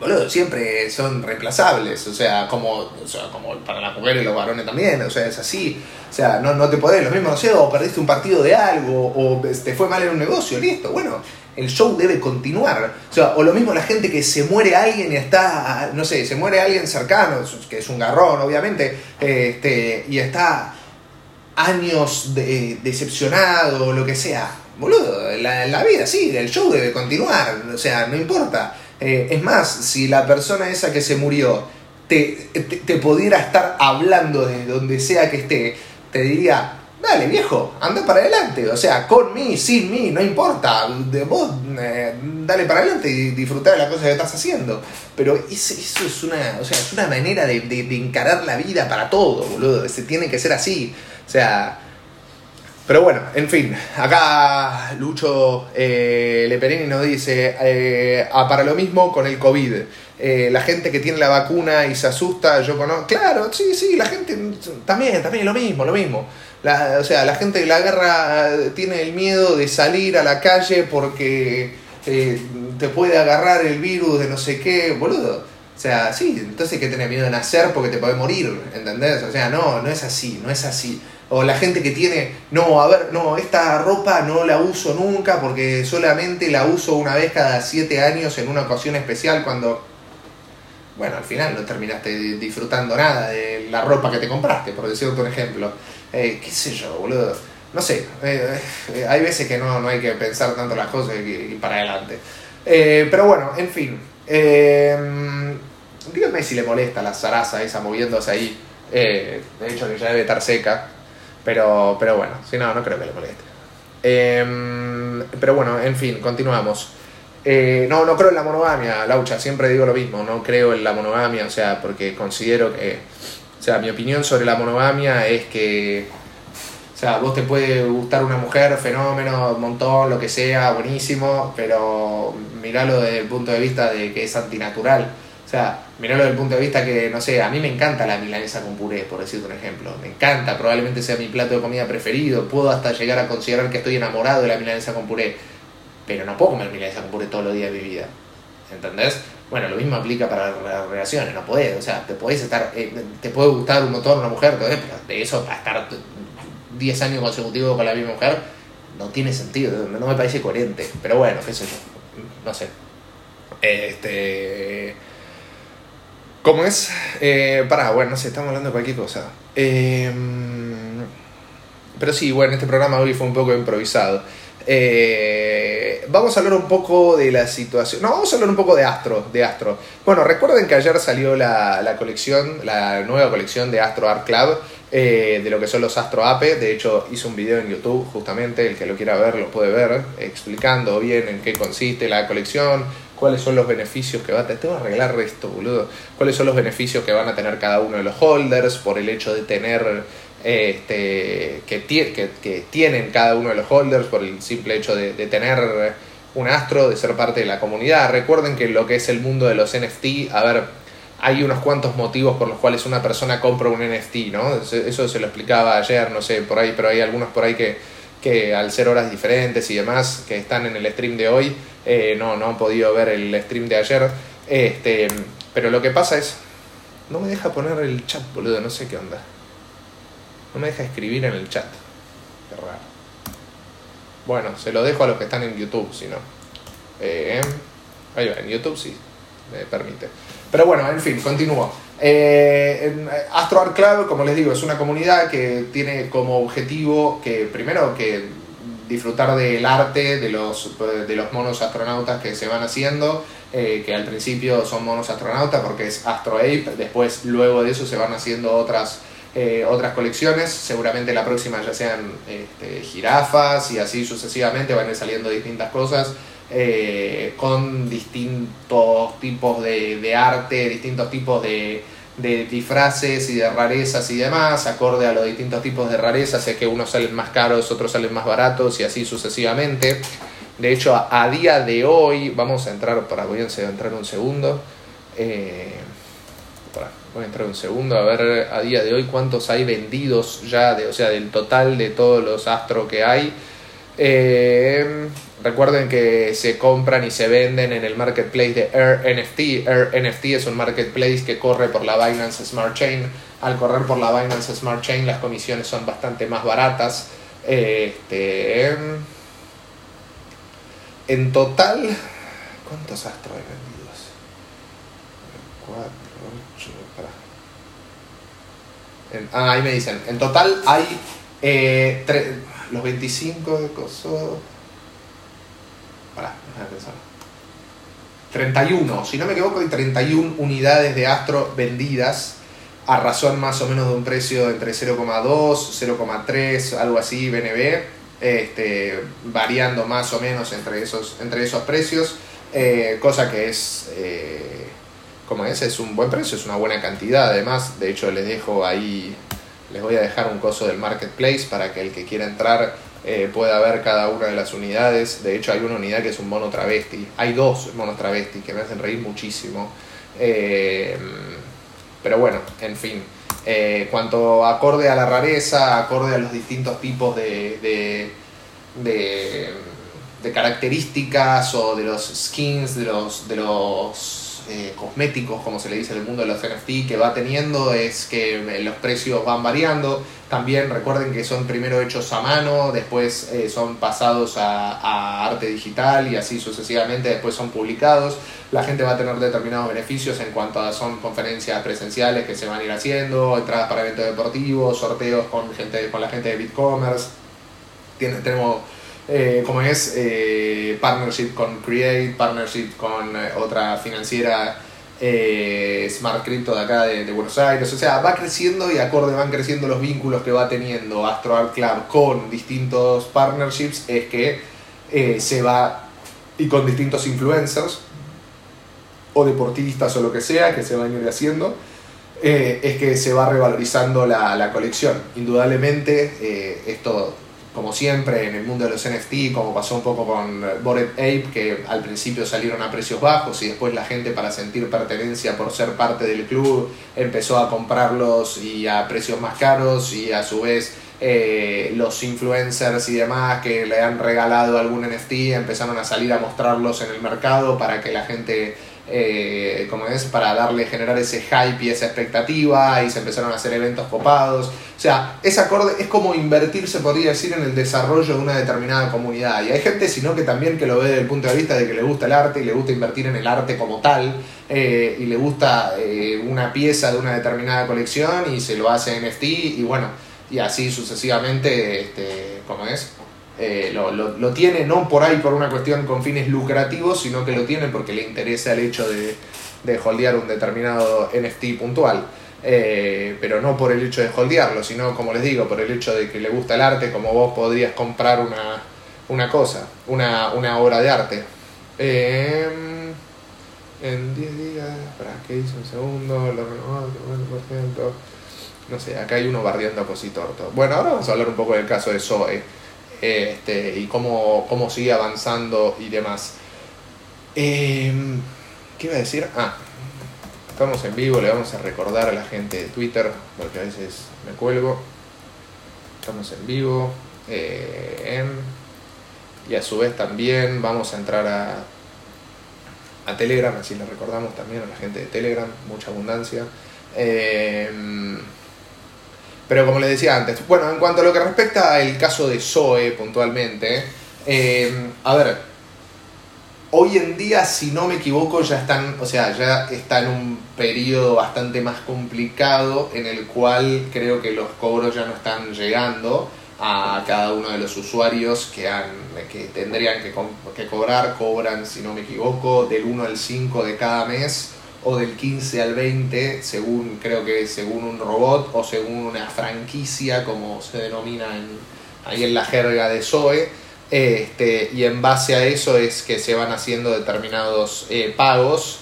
Speaker 1: boludo, siempre son reemplazables, o sea, como, como para las mujeres y los varones también, o sea, es así. O sea, no, no te podés, lo mismo, no sé, o perdiste un partido de algo, o te fue mal en un negocio, listo, bueno, el show debe continuar. O sea, o lo mismo la gente que se muere alguien y está, no sé, se muere alguien cercano, que es un garrón, obviamente, este, y está años de, decepcionado o lo que sea. Boludo, la, la vida sí, el show debe continuar, o sea, no importa. Eh, es más, si la persona esa que se murió te, te, pudiera estar hablando de donde sea que esté, te diría, dale viejo, anda para adelante, o sea, con mí, sin mí, no importa, de vos eh, dale para adelante y disfrutar de la cosa que estás haciendo. Pero eso, es una, o sea, es una manera de, de, encarar la vida para todo, boludo, se tiene que ser así, o sea... Pero bueno, en fin, acá Lucho eh, Leperini nos dice, eh, ah, para lo mismo con el COVID, eh, la gente que tiene la vacuna y se asusta, yo conozco, claro, sí, sí, la gente también, también lo mismo, lo mismo. o sea, la gente de la guerra tiene el miedo de salir a la calle porque te puede agarrar el virus de no sé qué, boludo. O sea, sí, entonces que tener miedo de nacer porque te puede morir, ¿entendés? O sea, no, no es así, no es así. O la gente que tiene, no, a ver, no, esta ropa no la uso nunca porque solamente la uso una vez cada siete años en una ocasión especial cuando, bueno, al final no terminaste disfrutando nada de la ropa que te compraste, por decirte un ejemplo. Eh, ¿Qué sé yo, boludo? No sé, eh, eh, hay veces que no, no hay que pensar tanto las cosas y, para adelante. pero bueno, en fin. dígame si le molesta la zaraza esa moviéndose ahí. de hecho, que ya debe estar seca. Pero, pero bueno, si no, no creo que le moleste. Em, pero bueno, en fin, continuamos. Eh, no, no creo en la monogamia, Laucha, siempre digo lo mismo, no creo en la monogamia, o sea, porque considero que, o sea, mi opinión sobre la monogamia es que, o sea, vos te puede gustar una mujer, fenómeno, montón, lo que sea, buenísimo, pero miralo desde el punto de vista de que es antinatural. O sea, mirarlo desde el punto de vista que, no sé, a mí me encanta la milanesa con puré, por decirte un ejemplo. Me encanta, probablemente sea mi plato de comida preferido. Puedo hasta llegar a considerar que estoy enamorado de la milanesa con puré. Pero no puedo comer milanesa con puré todos los días de mi vida. ¿Entendés? Bueno, lo mismo aplica para las relaciones, no podés. O sea, te podés estar, eh, te puede gustar un motor, una mujer, pero de eso para estar 10 años consecutivos con la misma mujer, no tiene sentido, no me parece coherente. Pero bueno, qué sé yo, no sé. Este ¿Cómo es? Eh, pará, bueno, no sé, estamos hablando de cualquier cosa. Em, pero sí, bueno, este programa hoy fue un poco improvisado. Eh, vamos a hablar un poco de la situación. No, vamos a hablar un poco de Astro. De Astro. Bueno, recuerden que ayer salió la, la colección, la nueva colección de Astro Art Club, eh, de lo que son los Astro Ape. De hecho, hice un video en YouTube, justamente, el que lo quiera ver lo puede ver, explicando bien en qué consiste la colección, cuáles son los beneficios que va a tener. Tengo que arreglar esto, boludo. Cuáles son los beneficios que van a tener cada uno de los holders por el hecho de tener. Este, que, que, tienen cada uno de los holders por el simple hecho de, tener un astro, de ser parte de la comunidad. Recuerden que lo que es el mundo de los NFT, a ver, hay unos cuantos motivos por los cuales una persona compra un NFT, ¿no? Eso se lo explicaba ayer, no sé, por ahí, pero hay algunos por ahí que, que al ser horas diferentes y demás, que están en el stream de hoy, eh, no, no han podido ver el stream de ayer. Este, pero lo que pasa es. No me deja poner el chat, boludo, no sé qué onda. No me deja escribir en el chat. Qué raro. Bueno, se lo dejo a los que están en YouTube, si no. Eh, ahí va, en YouTube sí, me permite. Pero bueno, en fin, continúo. Eh, Astro Art Club, como les digo, es una comunidad que tiene como objetivo que primero que disfrutar del arte de los, de los monos astronautas que se van haciendo, eh, que al principio son monos astronautas porque es Astro Ape, después luego de eso se van haciendo otras, eh, otras colecciones, seguramente la próxima ya sean este, jirafas y así sucesivamente van a ir saliendo distintas cosas. Eh, con distintos tipos de, de arte, distintos tipos de, de disfraces y de rarezas y demás, acorde a los distintos tipos de rarezas, es que unos salen más caros, otros salen más baratos y así sucesivamente. De hecho, a, día de hoy, vamos a entrar, para, voy a entrar un segundo, eh, voy a entrar un segundo a ver a día de hoy cuántos hay vendidos ya, de, o sea, del total de todos los astros que hay. Eh, Recuerden que se compran y se venden en el marketplace de Air NFT. Air NFT es un marketplace que corre por la Binance Smart Chain. Al correr por la Binance Smart Chain las comisiones son bastante más baratas. Este, en total, ¿cuántos astros hay vendidos? 4, 8, para. ah, ahí me dicen. En total hay eh, los 25 de coso. 31, si no me equivoco, hay 31 unidades de Astro vendidas a razón más o menos de un precio entre 0,2, 0,3, algo así, BNB, este, variando más o menos entre esos, entre esos precios, eh, cosa que es, eh, como es, es un buen precio, es una buena cantidad, además, de hecho les dejo ahí, les voy a dejar un coso del marketplace para que el que quiera entrar eh, pueda ver cada una de las unidades. De hecho, hay una unidad que es un mono travesti. Hay dos monos travesti que me hacen reír muchísimo. Eh, pero bueno, en fin. Eh, cuanto acorde a la rareza, acorde a los distintos tipos de, de, de características o de los skins, de los, de los eh, cosméticos, como se le dice en el mundo de los NFT, que va teniendo es que los precios van variando. También recuerden que son primero hechos a mano, después eh, son pasados a, a, arte digital y así sucesivamente, después son publicados. La gente va a tener determinados beneficios en cuanto a son conferencias presenciales que se van a ir haciendo, entradas para eventos deportivos, sorteos con, gente, con la gente de BitCommerce. tenemos eh, como es eh, partnership con Create, partnership con eh, otra financiera Smart Crypto de acá de, Buenos Aires. O sea, va creciendo y acorde van creciendo los vínculos que va teniendo Astro Art Club con distintos partnerships. Es que se va y con distintos influencers o deportistas o lo que sea que se van a ir haciendo. es que se va revalorizando la, la colección. Indudablemente, esto como siempre en el mundo de los NFT, como pasó un poco con Bored Ape, que al principio salieron a precios bajos y después la gente para sentir pertenencia por ser parte del club empezó a comprarlos y a precios más caros y a su vez eh, los influencers y demás que le han regalado algún NFT empezaron a salir a mostrarlos en el mercado para que la gente eh, como es, para darle, generar ese hype y esa expectativa, y se empezaron a hacer eventos copados. O sea, es acorde, es como invertir, se podría decir, en el desarrollo de una determinada comunidad. Y hay gente, sino que también que lo ve desde el punto de vista de que le gusta el arte y le gusta invertir en el arte como tal, eh, y le gusta eh, una pieza de una determinada colección y se lo hace NFT, y bueno, y así sucesivamente, este, como es, eh, lo, lo, tiene no por ahí por una cuestión con fines lucrativos, sino que lo tiene porque le interesa el hecho de, de holdear un determinado NFT puntual. Eh, pero no por el hecho de holdearlo, sino como les digo, por el hecho de que le gusta el arte, como vos podrías comprar una, una cosa, una, una obra de arte. Eh, en 10 días, para que hice un segundo, lo renovado, No sé, acá hay uno bardeando a Positorto. Bueno, ahora vamos a hablar un poco del caso de Zoe este, y cómo, cómo sigue avanzando y demás. Eh, ¿Qué iba a decir? Ah, estamos en vivo, le vamos a recordar a la gente de Twitter, porque a veces me cuelgo. Estamos en vivo. Eh, y a su vez también vamos a entrar a, a Telegram, así le recordamos también a la gente de Telegram, mucha abundancia. Eh, pero como les decía antes, bueno, en cuanto a lo que respecta al caso de Zoe puntualmente, eh, a ver, hoy en día, si no me equivoco, ya están, o sea, ya está en un periodo bastante más complicado en el cual creo que los cobros ya no están llegando a cada uno de los usuarios que, han, que tendrían que, que cobrar, cobran, si no me equivoco, del 1 al 5 de cada mes o del 15 al 20, según creo que según un robot o según una franquicia, como se denomina ahí en la jerga de Zoe. Este, y en base a eso es que se van haciendo determinados eh, pagos.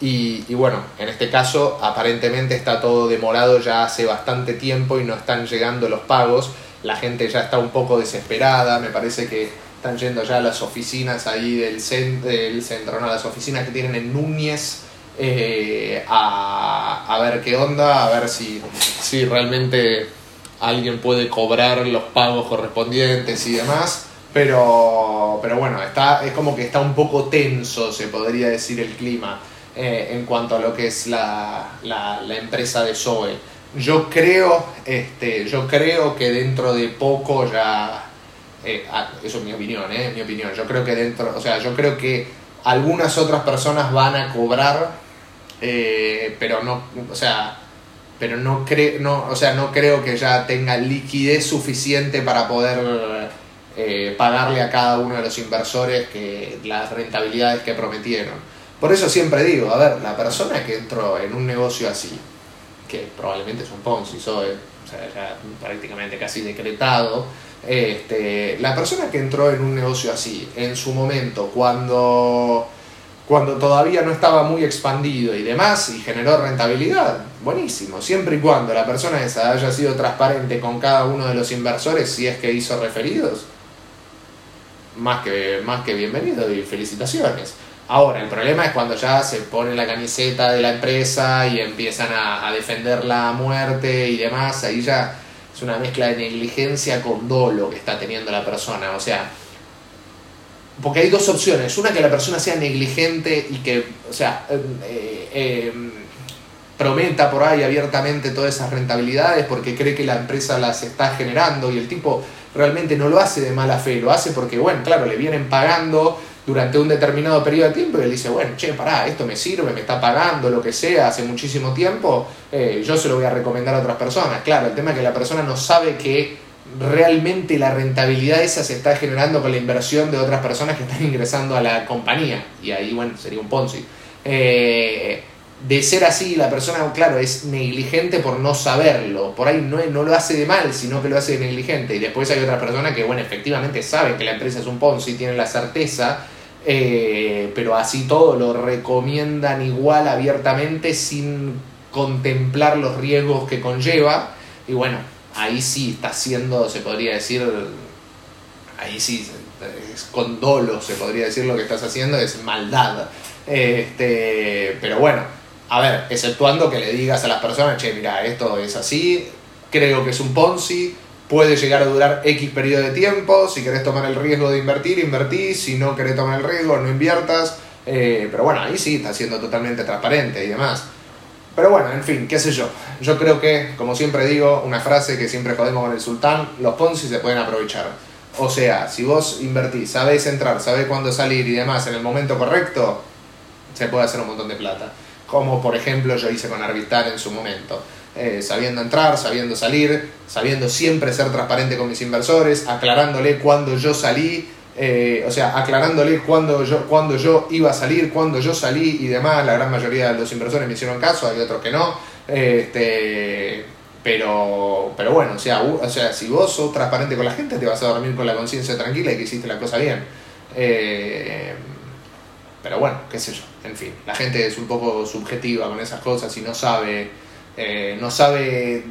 Speaker 1: Y, bueno, en este caso aparentemente está todo demorado ya hace bastante tiempo y no están llegando los pagos. La gente ya está un poco desesperada, me parece que están yendo ya a las oficinas ahí del, del centro, no, las oficinas que tienen en Núñez, eh, a, a, ver qué onda, a ver si, si realmente alguien puede cobrar los pagos correspondientes y demás. Pero, pero bueno, está, es como que está un poco tenso, se podría decir, el clima eh, en cuanto a lo que es la, la, empresa de Zoe. Yo creo, este, yo creo que dentro de poco ya, eh, ah, eso es mi opinión, eh, mi opinión. Yo creo que dentro, o sea, yo creo que algunas otras personas van a cobrar eh, pero no, o sea, pero no, creo no, o sea, no creo que ya tenga liquidez suficiente para poder eh, pagarle a cada uno de los inversores que las rentabilidades que prometieron. Por eso siempre digo, a ver, la persona que entró en un negocio así, que probablemente es un Ponzi, soy, o sea, ya prácticamente casi decretado, este, la persona que entró en un negocio así, en su momento, cuando cuando todavía no estaba muy expandido y demás y generó rentabilidad, buenísimo, siempre y cuando la persona esa haya sido transparente con cada uno de los inversores si es que hizo referidos, más que, más que bienvenido y felicitaciones. Ahora, el problema es cuando ya se pone la camiseta de la empresa y empiezan a, a defender la muerte y demás, ahí ya es una mezcla de negligencia con dolo que está teniendo la persona, o sea, porque hay dos opciones. Una, que la persona sea negligente y que, o sea, eh, eh, prometa por ahí abiertamente todas esas rentabilidades porque cree que la empresa las está generando y el tipo realmente no lo hace de mala fe, lo hace porque, bueno, claro, le vienen pagando durante un determinado periodo de tiempo y él dice, bueno, che, pará, esto me sirve, me está pagando, lo que sea, hace muchísimo tiempo, eh, yo se lo voy a recomendar a otras personas. Claro, el tema es que la persona no sabe que realmente la rentabilidad esa se está generando con la inversión de otras personas que están ingresando a la compañía. Y ahí, bueno, sería un Ponzi. Eh, de ser así, la persona, claro, es negligente por no saberlo. Por ahí no, no lo hace de mal, sino que lo hace de negligente. Y después hay otra persona que, bueno, efectivamente sabe que la empresa es un Ponzi, tiene la certeza, eh, pero así todo lo recomiendan igual abiertamente sin contemplar los riesgos que conlleva. Y bueno, ahí sí está haciendo, se podría decir, ahí sí, es con dolo, se podría decir lo que estás haciendo, es maldad. Este, pero bueno a ver, exceptuando que le digas a las personas, che, mira, esto es así, creo que es un Ponzi, puede llegar a durar X periodo de tiempo, si querés tomar el riesgo de invertir, invertí, si no querés tomar el riesgo, no inviertas, eh, pero bueno, ahí sí está siendo totalmente transparente y demás. Pero bueno, en fin, qué sé yo. Yo creo que, como siempre digo, una frase que siempre jodemos con el sultán, los Ponzi se pueden aprovechar. O sea, si vos invertís, sabés entrar, sabés cuándo salir y demás en el momento correcto, se puede hacer un montón de plata como por ejemplo yo hice con Arbitar en su momento. Eh, sabiendo entrar, sabiendo salir, sabiendo siempre ser transparente con mis inversores, aclarándole cuándo yo salí, eh, o sea, aclarándole cuándo yo, cuando yo iba a salir, cuándo yo salí y demás. La gran mayoría de los inversores me hicieron caso, hay otros que no. este, pero, pero bueno, o sea, o sea, si vos sos transparente con la gente, te vas a dormir con la conciencia tranquila y que hiciste la cosa bien. Eh, pero bueno, qué sé yo, en fin, la gente es un poco subjetiva con esas cosas y no sabe, eh, no sabe...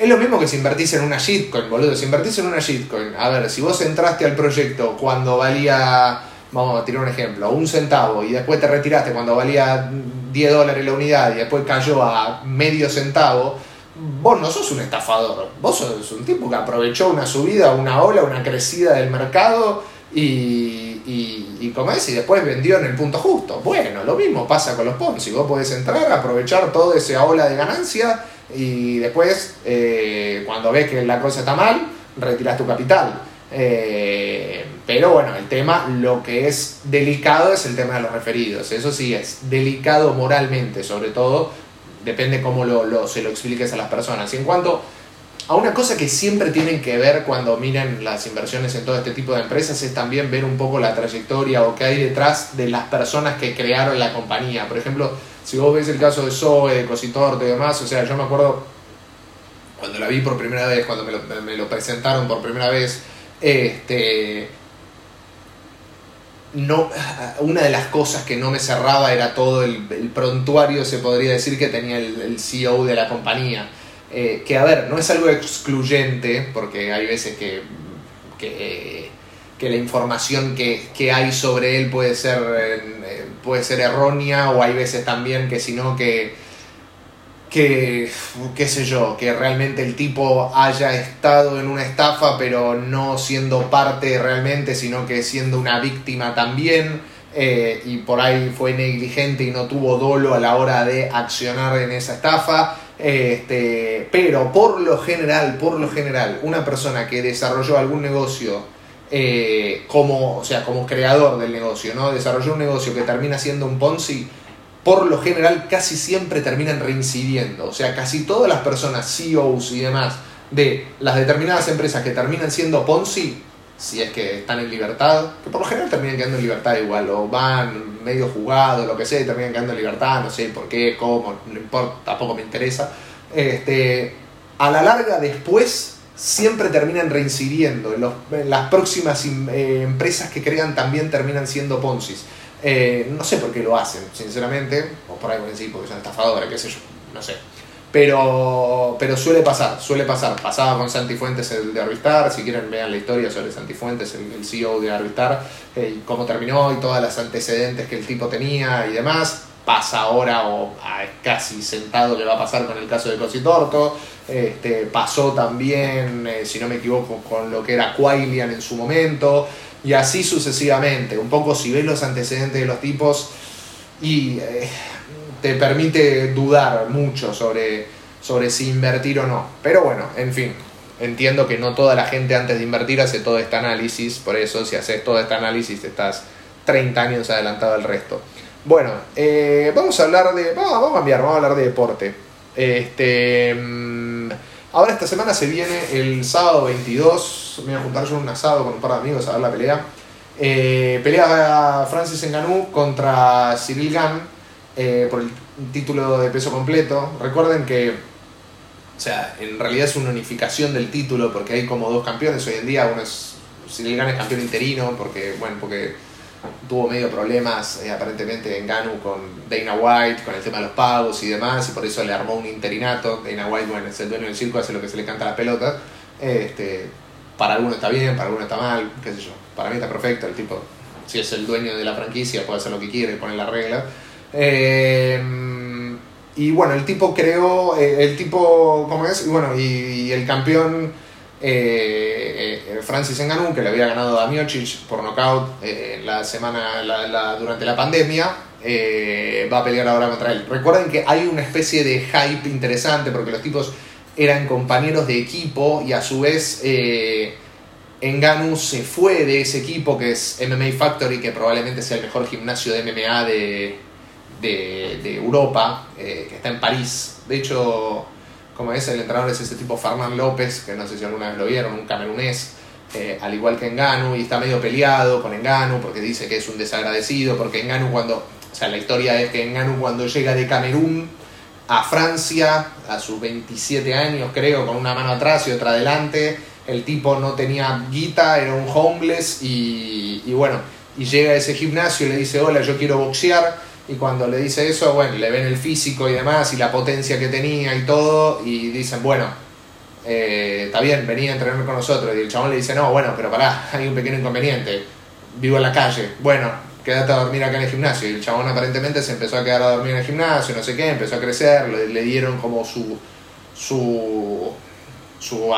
Speaker 1: Es lo mismo que si invertís en una shitcoin, boludo. Si invertís en una shitcoin, a ver, si vos entraste al proyecto cuando valía, vamos a tirar un ejemplo, un centavo y después te retiraste cuando valía 10 dólares la unidad y después cayó a medio centavo, vos no sos un estafador. Vos sos un tipo que aprovechó una subida, una ola, una crecida del mercado y y, como es, y después vendió en el punto justo. Bueno, lo mismo pasa con los Ponzi. Vos podés entrar, aprovechar toda esa ola de ganancia y después, eh, cuando ves que la cosa está mal, retiras tu capital. Eh, pero bueno, el tema, lo que es delicado es el tema de los referidos. Eso sí, es delicado moralmente, sobre todo, depende cómo lo, se lo expliques a las personas. Y en cuanto a una cosa que siempre tienen que ver cuando miren las inversiones en todo este tipo de empresas es también ver un poco la trayectoria o qué hay detrás de las personas que crearon la compañía. Por ejemplo, si vos ves el caso de Zoe, de Cositorte y demás, o sea, yo me acuerdo cuando la vi por primera vez, cuando me lo, presentaron por primera vez, este, no, una de las cosas que no me cerraba era todo el, prontuario, se podría decir, que tenía el, el CEO de la compañía eh, que a ver, no es algo excluyente, porque hay veces que, que, la información que, hay sobre él puede ser, eh, puede ser errónea, o hay veces también que sino que, que, qué sé yo, que realmente el tipo haya estado en una estafa, pero no siendo parte realmente, sino que siendo una víctima también. Eh, y por ahí fue negligente y no tuvo dolo a la hora de accionar en esa estafa. Este, pero por lo general, por lo general, una persona que desarrolló algún negocio eh, como, o sea, como creador del negocio, ¿no? Desarrolló un negocio que termina siendo un Ponzi, por lo general casi siempre terminan reincidiendo. O sea, casi todas las personas, CEOs y demás, de las determinadas empresas que terminan siendo Ponzi, si es que están en libertad, que por lo general terminan quedando en libertad igual, o van medio jugados, lo que sea, y terminan quedando en libertad, no sé por qué, cómo, no importa, tampoco me interesa. Este, a la larga después siempre terminan reincidiendo, en, las próximas eh, empresas que crean también terminan siendo Ponzis. Eh, no sé por qué lo hacen, sinceramente, o por ahí sí, porque son estafadores, qué sé yo, no sé. Pero, pero suele pasar, suele pasar. Pasaba con Santi Fuentes el de Arvistar, si quieren vean la historia sobre Santi Fuentes, el, CEO de Arvistar, eh, cómo terminó y todas las antecedentes que el tipo tenía y demás. Pasa ahora o casi sentado que va a pasar con el caso de Cositorto. Este, pasó también, eh, si no me equivoco, con lo que era Quailian en su momento. y así sucesivamente. Un poco si ves los antecedentes de los tipos y eh, te permite dudar mucho sobre, sobre si invertir o no. Pero bueno, en fin, entiendo que no toda la gente antes de invertir hace todo este análisis, por eso si haces todo este análisis estás 30 años adelantado al resto. Bueno, eh, vamos a hablar de. Vamos, a cambiar, vamos a hablar de deporte. Este. Mm, ahora esta semana se viene el sábado 22. Me voy a juntar yo un asado con un par de amigos a ver la pelea. Eh, pelea Francis Ngannou contra Cyril Gann eh, por el título de peso completo. Recuerden que, o sea, en realidad es una unificación del título porque hay como dos campeones hoy en día. Uno es Cyril Gann es campeón interino porque, bueno, porque tuvo medio problemas eh, aparentemente en Ganu con Dana White, con el tema de los pagos y demás, y por eso le armó un interinato. Dana White, bueno, es el dueño del circo, hace lo que se le canta a la pelota. Este, para algunos está bien, para algunos está mal, qué sé yo. Para mí está perfecto, el tipo, si es el dueño de la franquicia, puede hacer lo que quiere, poner la regla. Eh, y bueno, el tipo creó, eh, el tipo, ¿cómo es? Y bueno, y el campeón eh, Francis Ngannou, que le había ganado a Miocic por eh, la semana, durante la pandemia, va a pelear ahora contra él. Recuerden que hay una especie de hype interesante porque los tipos eran compañeros de equipo y a su vez Ngannou se fue de ese equipo que es MMA Factory, que probablemente sea el mejor gimnasio de MMA de, de, de Europa, que está en París. De hecho, como es, el entrenador es ese tipo Fernán López, que no sé si alguna vez lo vieron, un camerunés, eh, al igual que Enganu, y está medio peleado con Enganu porque dice que es un desagradecido, porque Enganu cuando, o sea, la historia es que Enganu cuando llega de Camerún a Francia, a sus 27 años creo, con una mano atrás y otra adelante, el tipo no tenía guita, era un homeless y, y bueno, y llega a ese gimnasio y le dice, hola, yo quiero boxear, y cuando le dice eso, bueno, le ven el físico y demás y la potencia que tenía y todo y dicen, bueno, eh, está bien, venía a entrenar con nosotros. Y el chabón le dice, no, bueno, pero pará, hay un pequeño inconveniente. Vivo en la calle. Bueno, quédate a dormir acá en el gimnasio. Y el chabón aparentemente se empezó a quedar a dormir en el gimnasio, no sé qué, empezó a crecer, le, dieron como su... su, su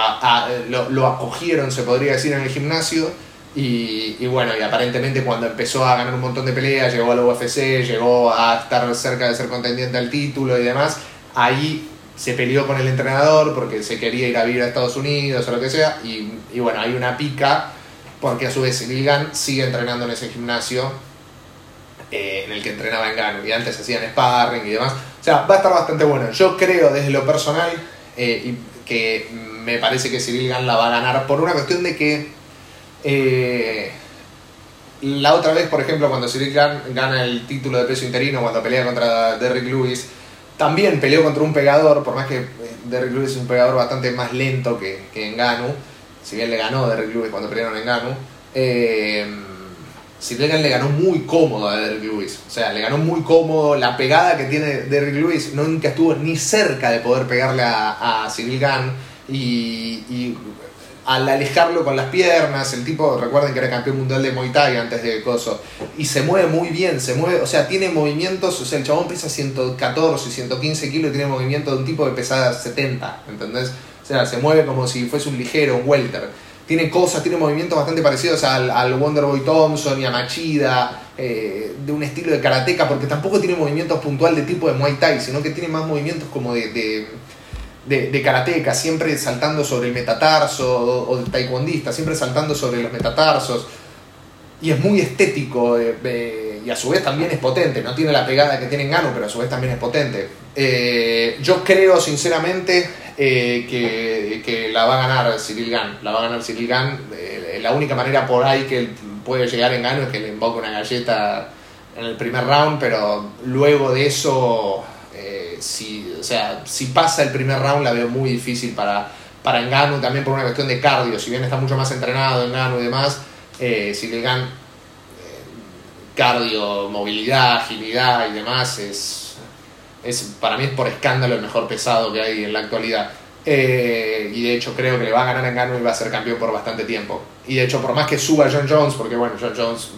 Speaker 1: lo, lo acogieron, se podría decir, en el gimnasio y, bueno, y aparentemente cuando empezó a ganar un montón de peleas, llegó a la UFC, llegó a estar cerca de ser contendiente al título y demás, ahí se peleó con el entrenador porque se quería ir a vivir a Estados Unidos o lo que sea, y, bueno, hay una pica porque a su vez Gilgan sigue entrenando en ese gimnasio eh, en el que entrenaba en Gano y antes hacían sparring y demás. O sea, va a estar bastante bueno. Yo creo desde lo personal eh, que me parece que Cyril la va a ganar por una cuestión de que eh, la otra vez, por ejemplo, cuando Cyril gana el título de peso interino, cuando pelea contra Derrick Lewis, también peleó contra un pegador, por más que eh, Derrick Lewis es un pegador bastante más lento que, que Ganu si bien le ganó Derrick Lewis cuando pelearon en Ganu, eh, Cyril le ganó muy cómodo a Derrick Lewis. O sea, le ganó muy cómodo. La pegada que tiene Derrick Lewis nunca estuvo ni cerca de poder pegarle a, a Cyril y al alejarlo con las piernas, el tipo, recuerden que era campeón mundial de Muay Thai antes de Coso, y se mueve muy bien, se mueve, o sea, tiene movimientos, o sea, el chabón pesa 114, 115 kilos y tiene movimiento de un tipo que pesa 70, ¿entendés? O sea, se mueve como si fuese un ligero, un welter. Tiene cosas, tiene movimientos bastante parecidos al, al Wonderboy Thompson y a Machida, eh, de un estilo de karateca, porque tampoco tiene movimientos puntual de tipo de Muay Thai, sino que tiene más movimientos como de de, de karateca, siempre saltando sobre el metatarso, o, de taekwondista, siempre saltando sobre los metatarsos. Y es muy estético, eh, y a su vez también es potente. No tiene la pegada que tiene Gano, pero a su vez también es potente. Eh, yo creo, sinceramente, eh, que, la va a ganar Cyril Gann. La va a ganar Cyril Gann. la única manera por ahí que puede llegar en Gano es que le invoque una galleta en el primer round, pero luego de eso si, o sea, si pasa el primer round la veo muy difícil para, para Engano, también por una cuestión de cardio, si bien está mucho más entrenado Engano y demás, eh, si le gan eh, cardio, movilidad, agilidad y demás, es, es, para mí es por escándalo el mejor pesado que hay en la actualidad. Eh, y de hecho creo que le va a ganar a Engano y va a ser campeón por bastante tiempo. Y de hecho por más que suba John Jones, porque bueno, John Jones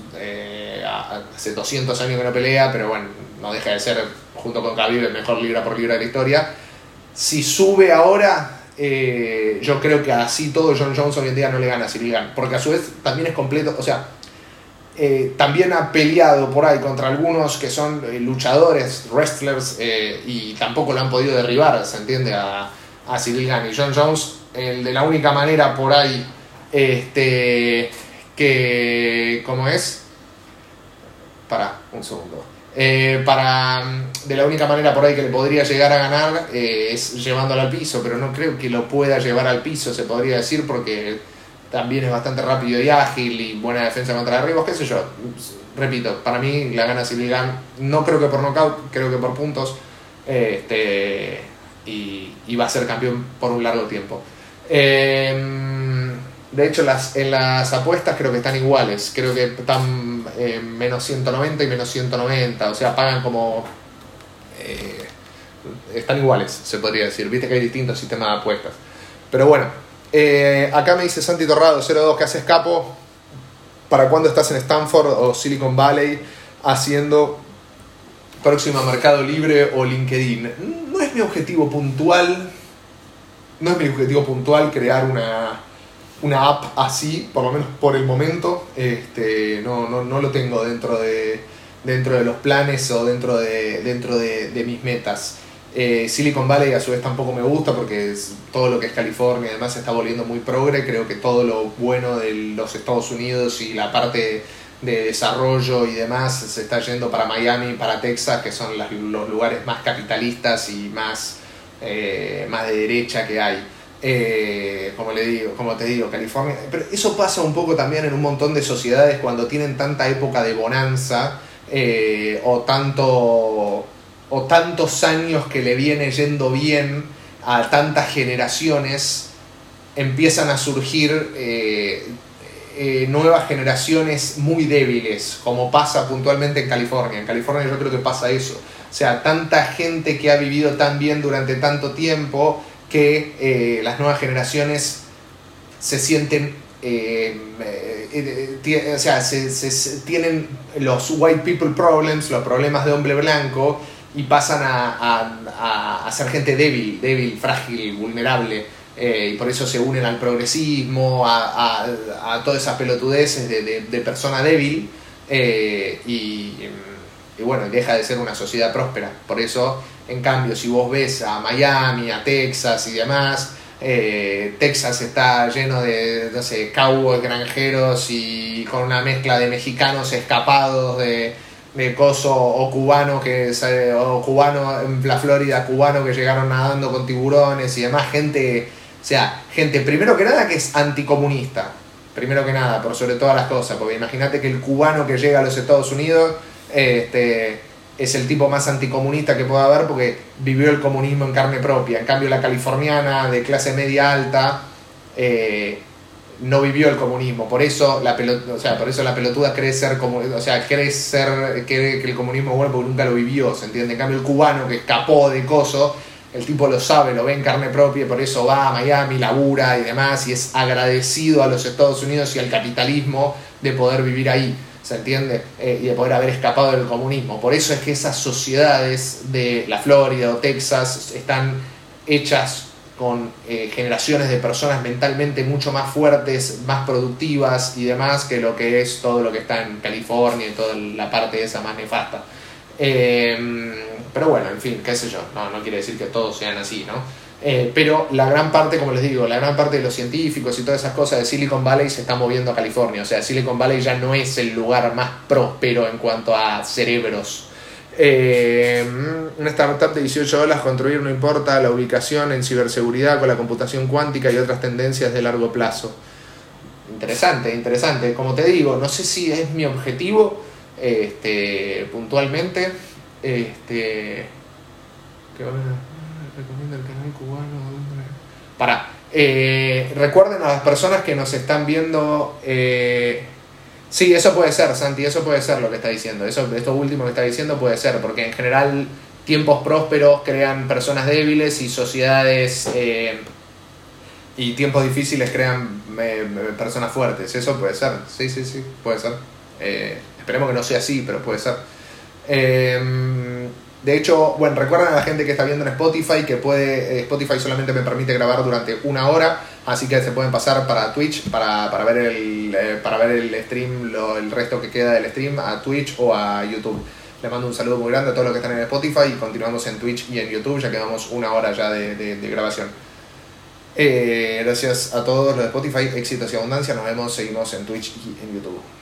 Speaker 1: hace 200 años que no pelea, pero bueno, no deja de ser junto con Khabib, el mejor libra por libra de la historia. Si sube ahora, eh, yo creo que así todo John Jones hoy en día no le gana a Cyril porque a su vez también es completo, o sea, eh, también ha peleado por ahí contra algunos que son eh, luchadores, wrestlers, y tampoco lo han podido derribar, ¿se entiende? A, a Cyril Gane. John Jones, el de la única manera por ahí, este, que, ¿cómo es? Para, un segundo. Para, de la única manera por ahí que le podría llegar a ganar es llevándolo al piso, pero no creo que lo pueda llevar al piso, se podría decir, porque también es bastante rápido y ágil y buena defensa contra derribos, qué sé yo. Repito, para mí la gana Siligan, no creo que por nocaut, creo que por puntos, este, y, va a ser campeón por un largo tiempo. Em, de hecho, las, en las apuestas creo que están iguales, creo que están eh, menos 190 y menos 190, o sea, pagan como... Eh, están iguales, se podría decir, viste que hay distintos sistemas de apuestas. Pero bueno, eh, acá me dice Santi Torrado, 02, que haces capo? ¿Para cuándo estás en Stanford o Silicon Valley haciendo próximo Mercado Libre o LinkedIn? No es mi objetivo puntual, no es mi objetivo puntual crear una, una app así, por lo menos por el momento. Este, no, no, no lo tengo dentro de, dentro de los planes o dentro de, dentro de, mis metas. Eh, Silicon Valley a su vez tampoco me gusta porque es, todo lo que es California además se está volviendo muy progre. Creo que todo lo bueno de los Estados Unidos y la parte de desarrollo y demás se está yendo para Miami, para Texas, que son los lugares más capitalistas y más, eh, más de derecha que hay. Eh, como, le digo, como te digo, California. Pero eso pasa un poco también en un montón de sociedades cuando tienen tanta época de bonanza o tanto o tantos años que le viene yendo bien a tantas generaciones, empiezan a surgir eh, eh, nuevas generaciones muy débiles, como pasa puntualmente en California. En California yo creo que pasa eso. O sea, tanta gente que ha vivido tan bien durante tanto tiempo que eh, las nuevas generaciones se sienten o sea, se, tienen los white people problems, los problemas de hombre blanco, y pasan a, a, ser gente débil, débil, frágil, vulnerable. Eh, y por eso se unen al progresismo, a, a todas esas pelotudeces de, de, persona débil. Eh, y, y, bueno, deja de ser una sociedad próspera. Por eso, en cambio, si vos ves a Miami, a Texas y demás, eh, Texas está lleno de, no sé, cowboys granjeros y con una mezcla de mexicanos escapados de de coso o cubano que o cubano en la Florida cubano que llegaron nadando con tiburones y demás gente o sea gente primero que nada que es anticomunista primero que nada por sobre todas las cosas porque imagínate que el cubano que llega a los Estados Unidos este es el tipo más anticomunista que pueda haber porque vivió el comunismo en carne propia. En cambio la californiana de clase media alta eh, no vivió el comunismo, por eso la o sea, por eso la pelotuda cree ser o sea, cree ser que el comunismo es bueno porque nunca lo vivió, ¿se entiende? En cambio el cubano que escapó de coso, el tipo lo sabe, lo ve en carne propia, por eso va a Miami, labura y demás, y es agradecido a los Estados Unidos y al capitalismo de poder vivir ahí, ¿se entiende? Eh, y de poder haber escapado del comunismo. Por eso es que esas sociedades de la Florida o Texas están hechas con eh, generaciones de personas mentalmente mucho más fuertes, más productivas y demás que lo que es todo lo que está en California y toda la parte esa más nefasta. Em, pero bueno, en fin, qué sé yo, no, no quiere decir que todos sean así, ¿no? Eh, pero la gran parte, como les digo, la gran parte de los científicos y todas esas cosas de Silicon Valley se está moviendo a California. O sea, Silicon Valley ya no es el lugar más próspero en cuanto a cerebros eh, una startup de 18 horas construir no importa la ubicación en ciberseguridad con la computación cuántica y otras tendencias de largo plazo. Interesante, interesante. Como te digo, no sé si es mi objetivo este, puntualmente. Este, ¿qué recomienda el canal cubano? Para. Eh, recuerden a las personas que nos están viendo. Eh, Sí, eso puede ser, Santi, eso puede ser lo que está diciendo. Eso, esto último que está diciendo puede ser, porque en general tiempos prósperos crean personas débiles y sociedades eh, y tiempos difíciles crean eh, personas fuertes. Eso puede ser, sí, sí, sí, puede ser. Esperemos que no sea así, pero puede ser. De hecho, bueno, recuerden a la gente que está viendo en Spotify que puede, Spotify solamente me permite grabar durante una hora Así que se pueden pasar para Twitch para, para ver, el, eh, para ver el stream, lo, el resto que queda del stream, a Twitch o a YouTube. Les mando un saludo muy grande a todos los que están en Spotify y continuamos en Twitch y en YouTube, ya quedamos una hora ya de grabación. Eh, gracias a todos los de Spotify, éxitos y abundancia. Nos vemos, seguimos en Twitch y en YouTube.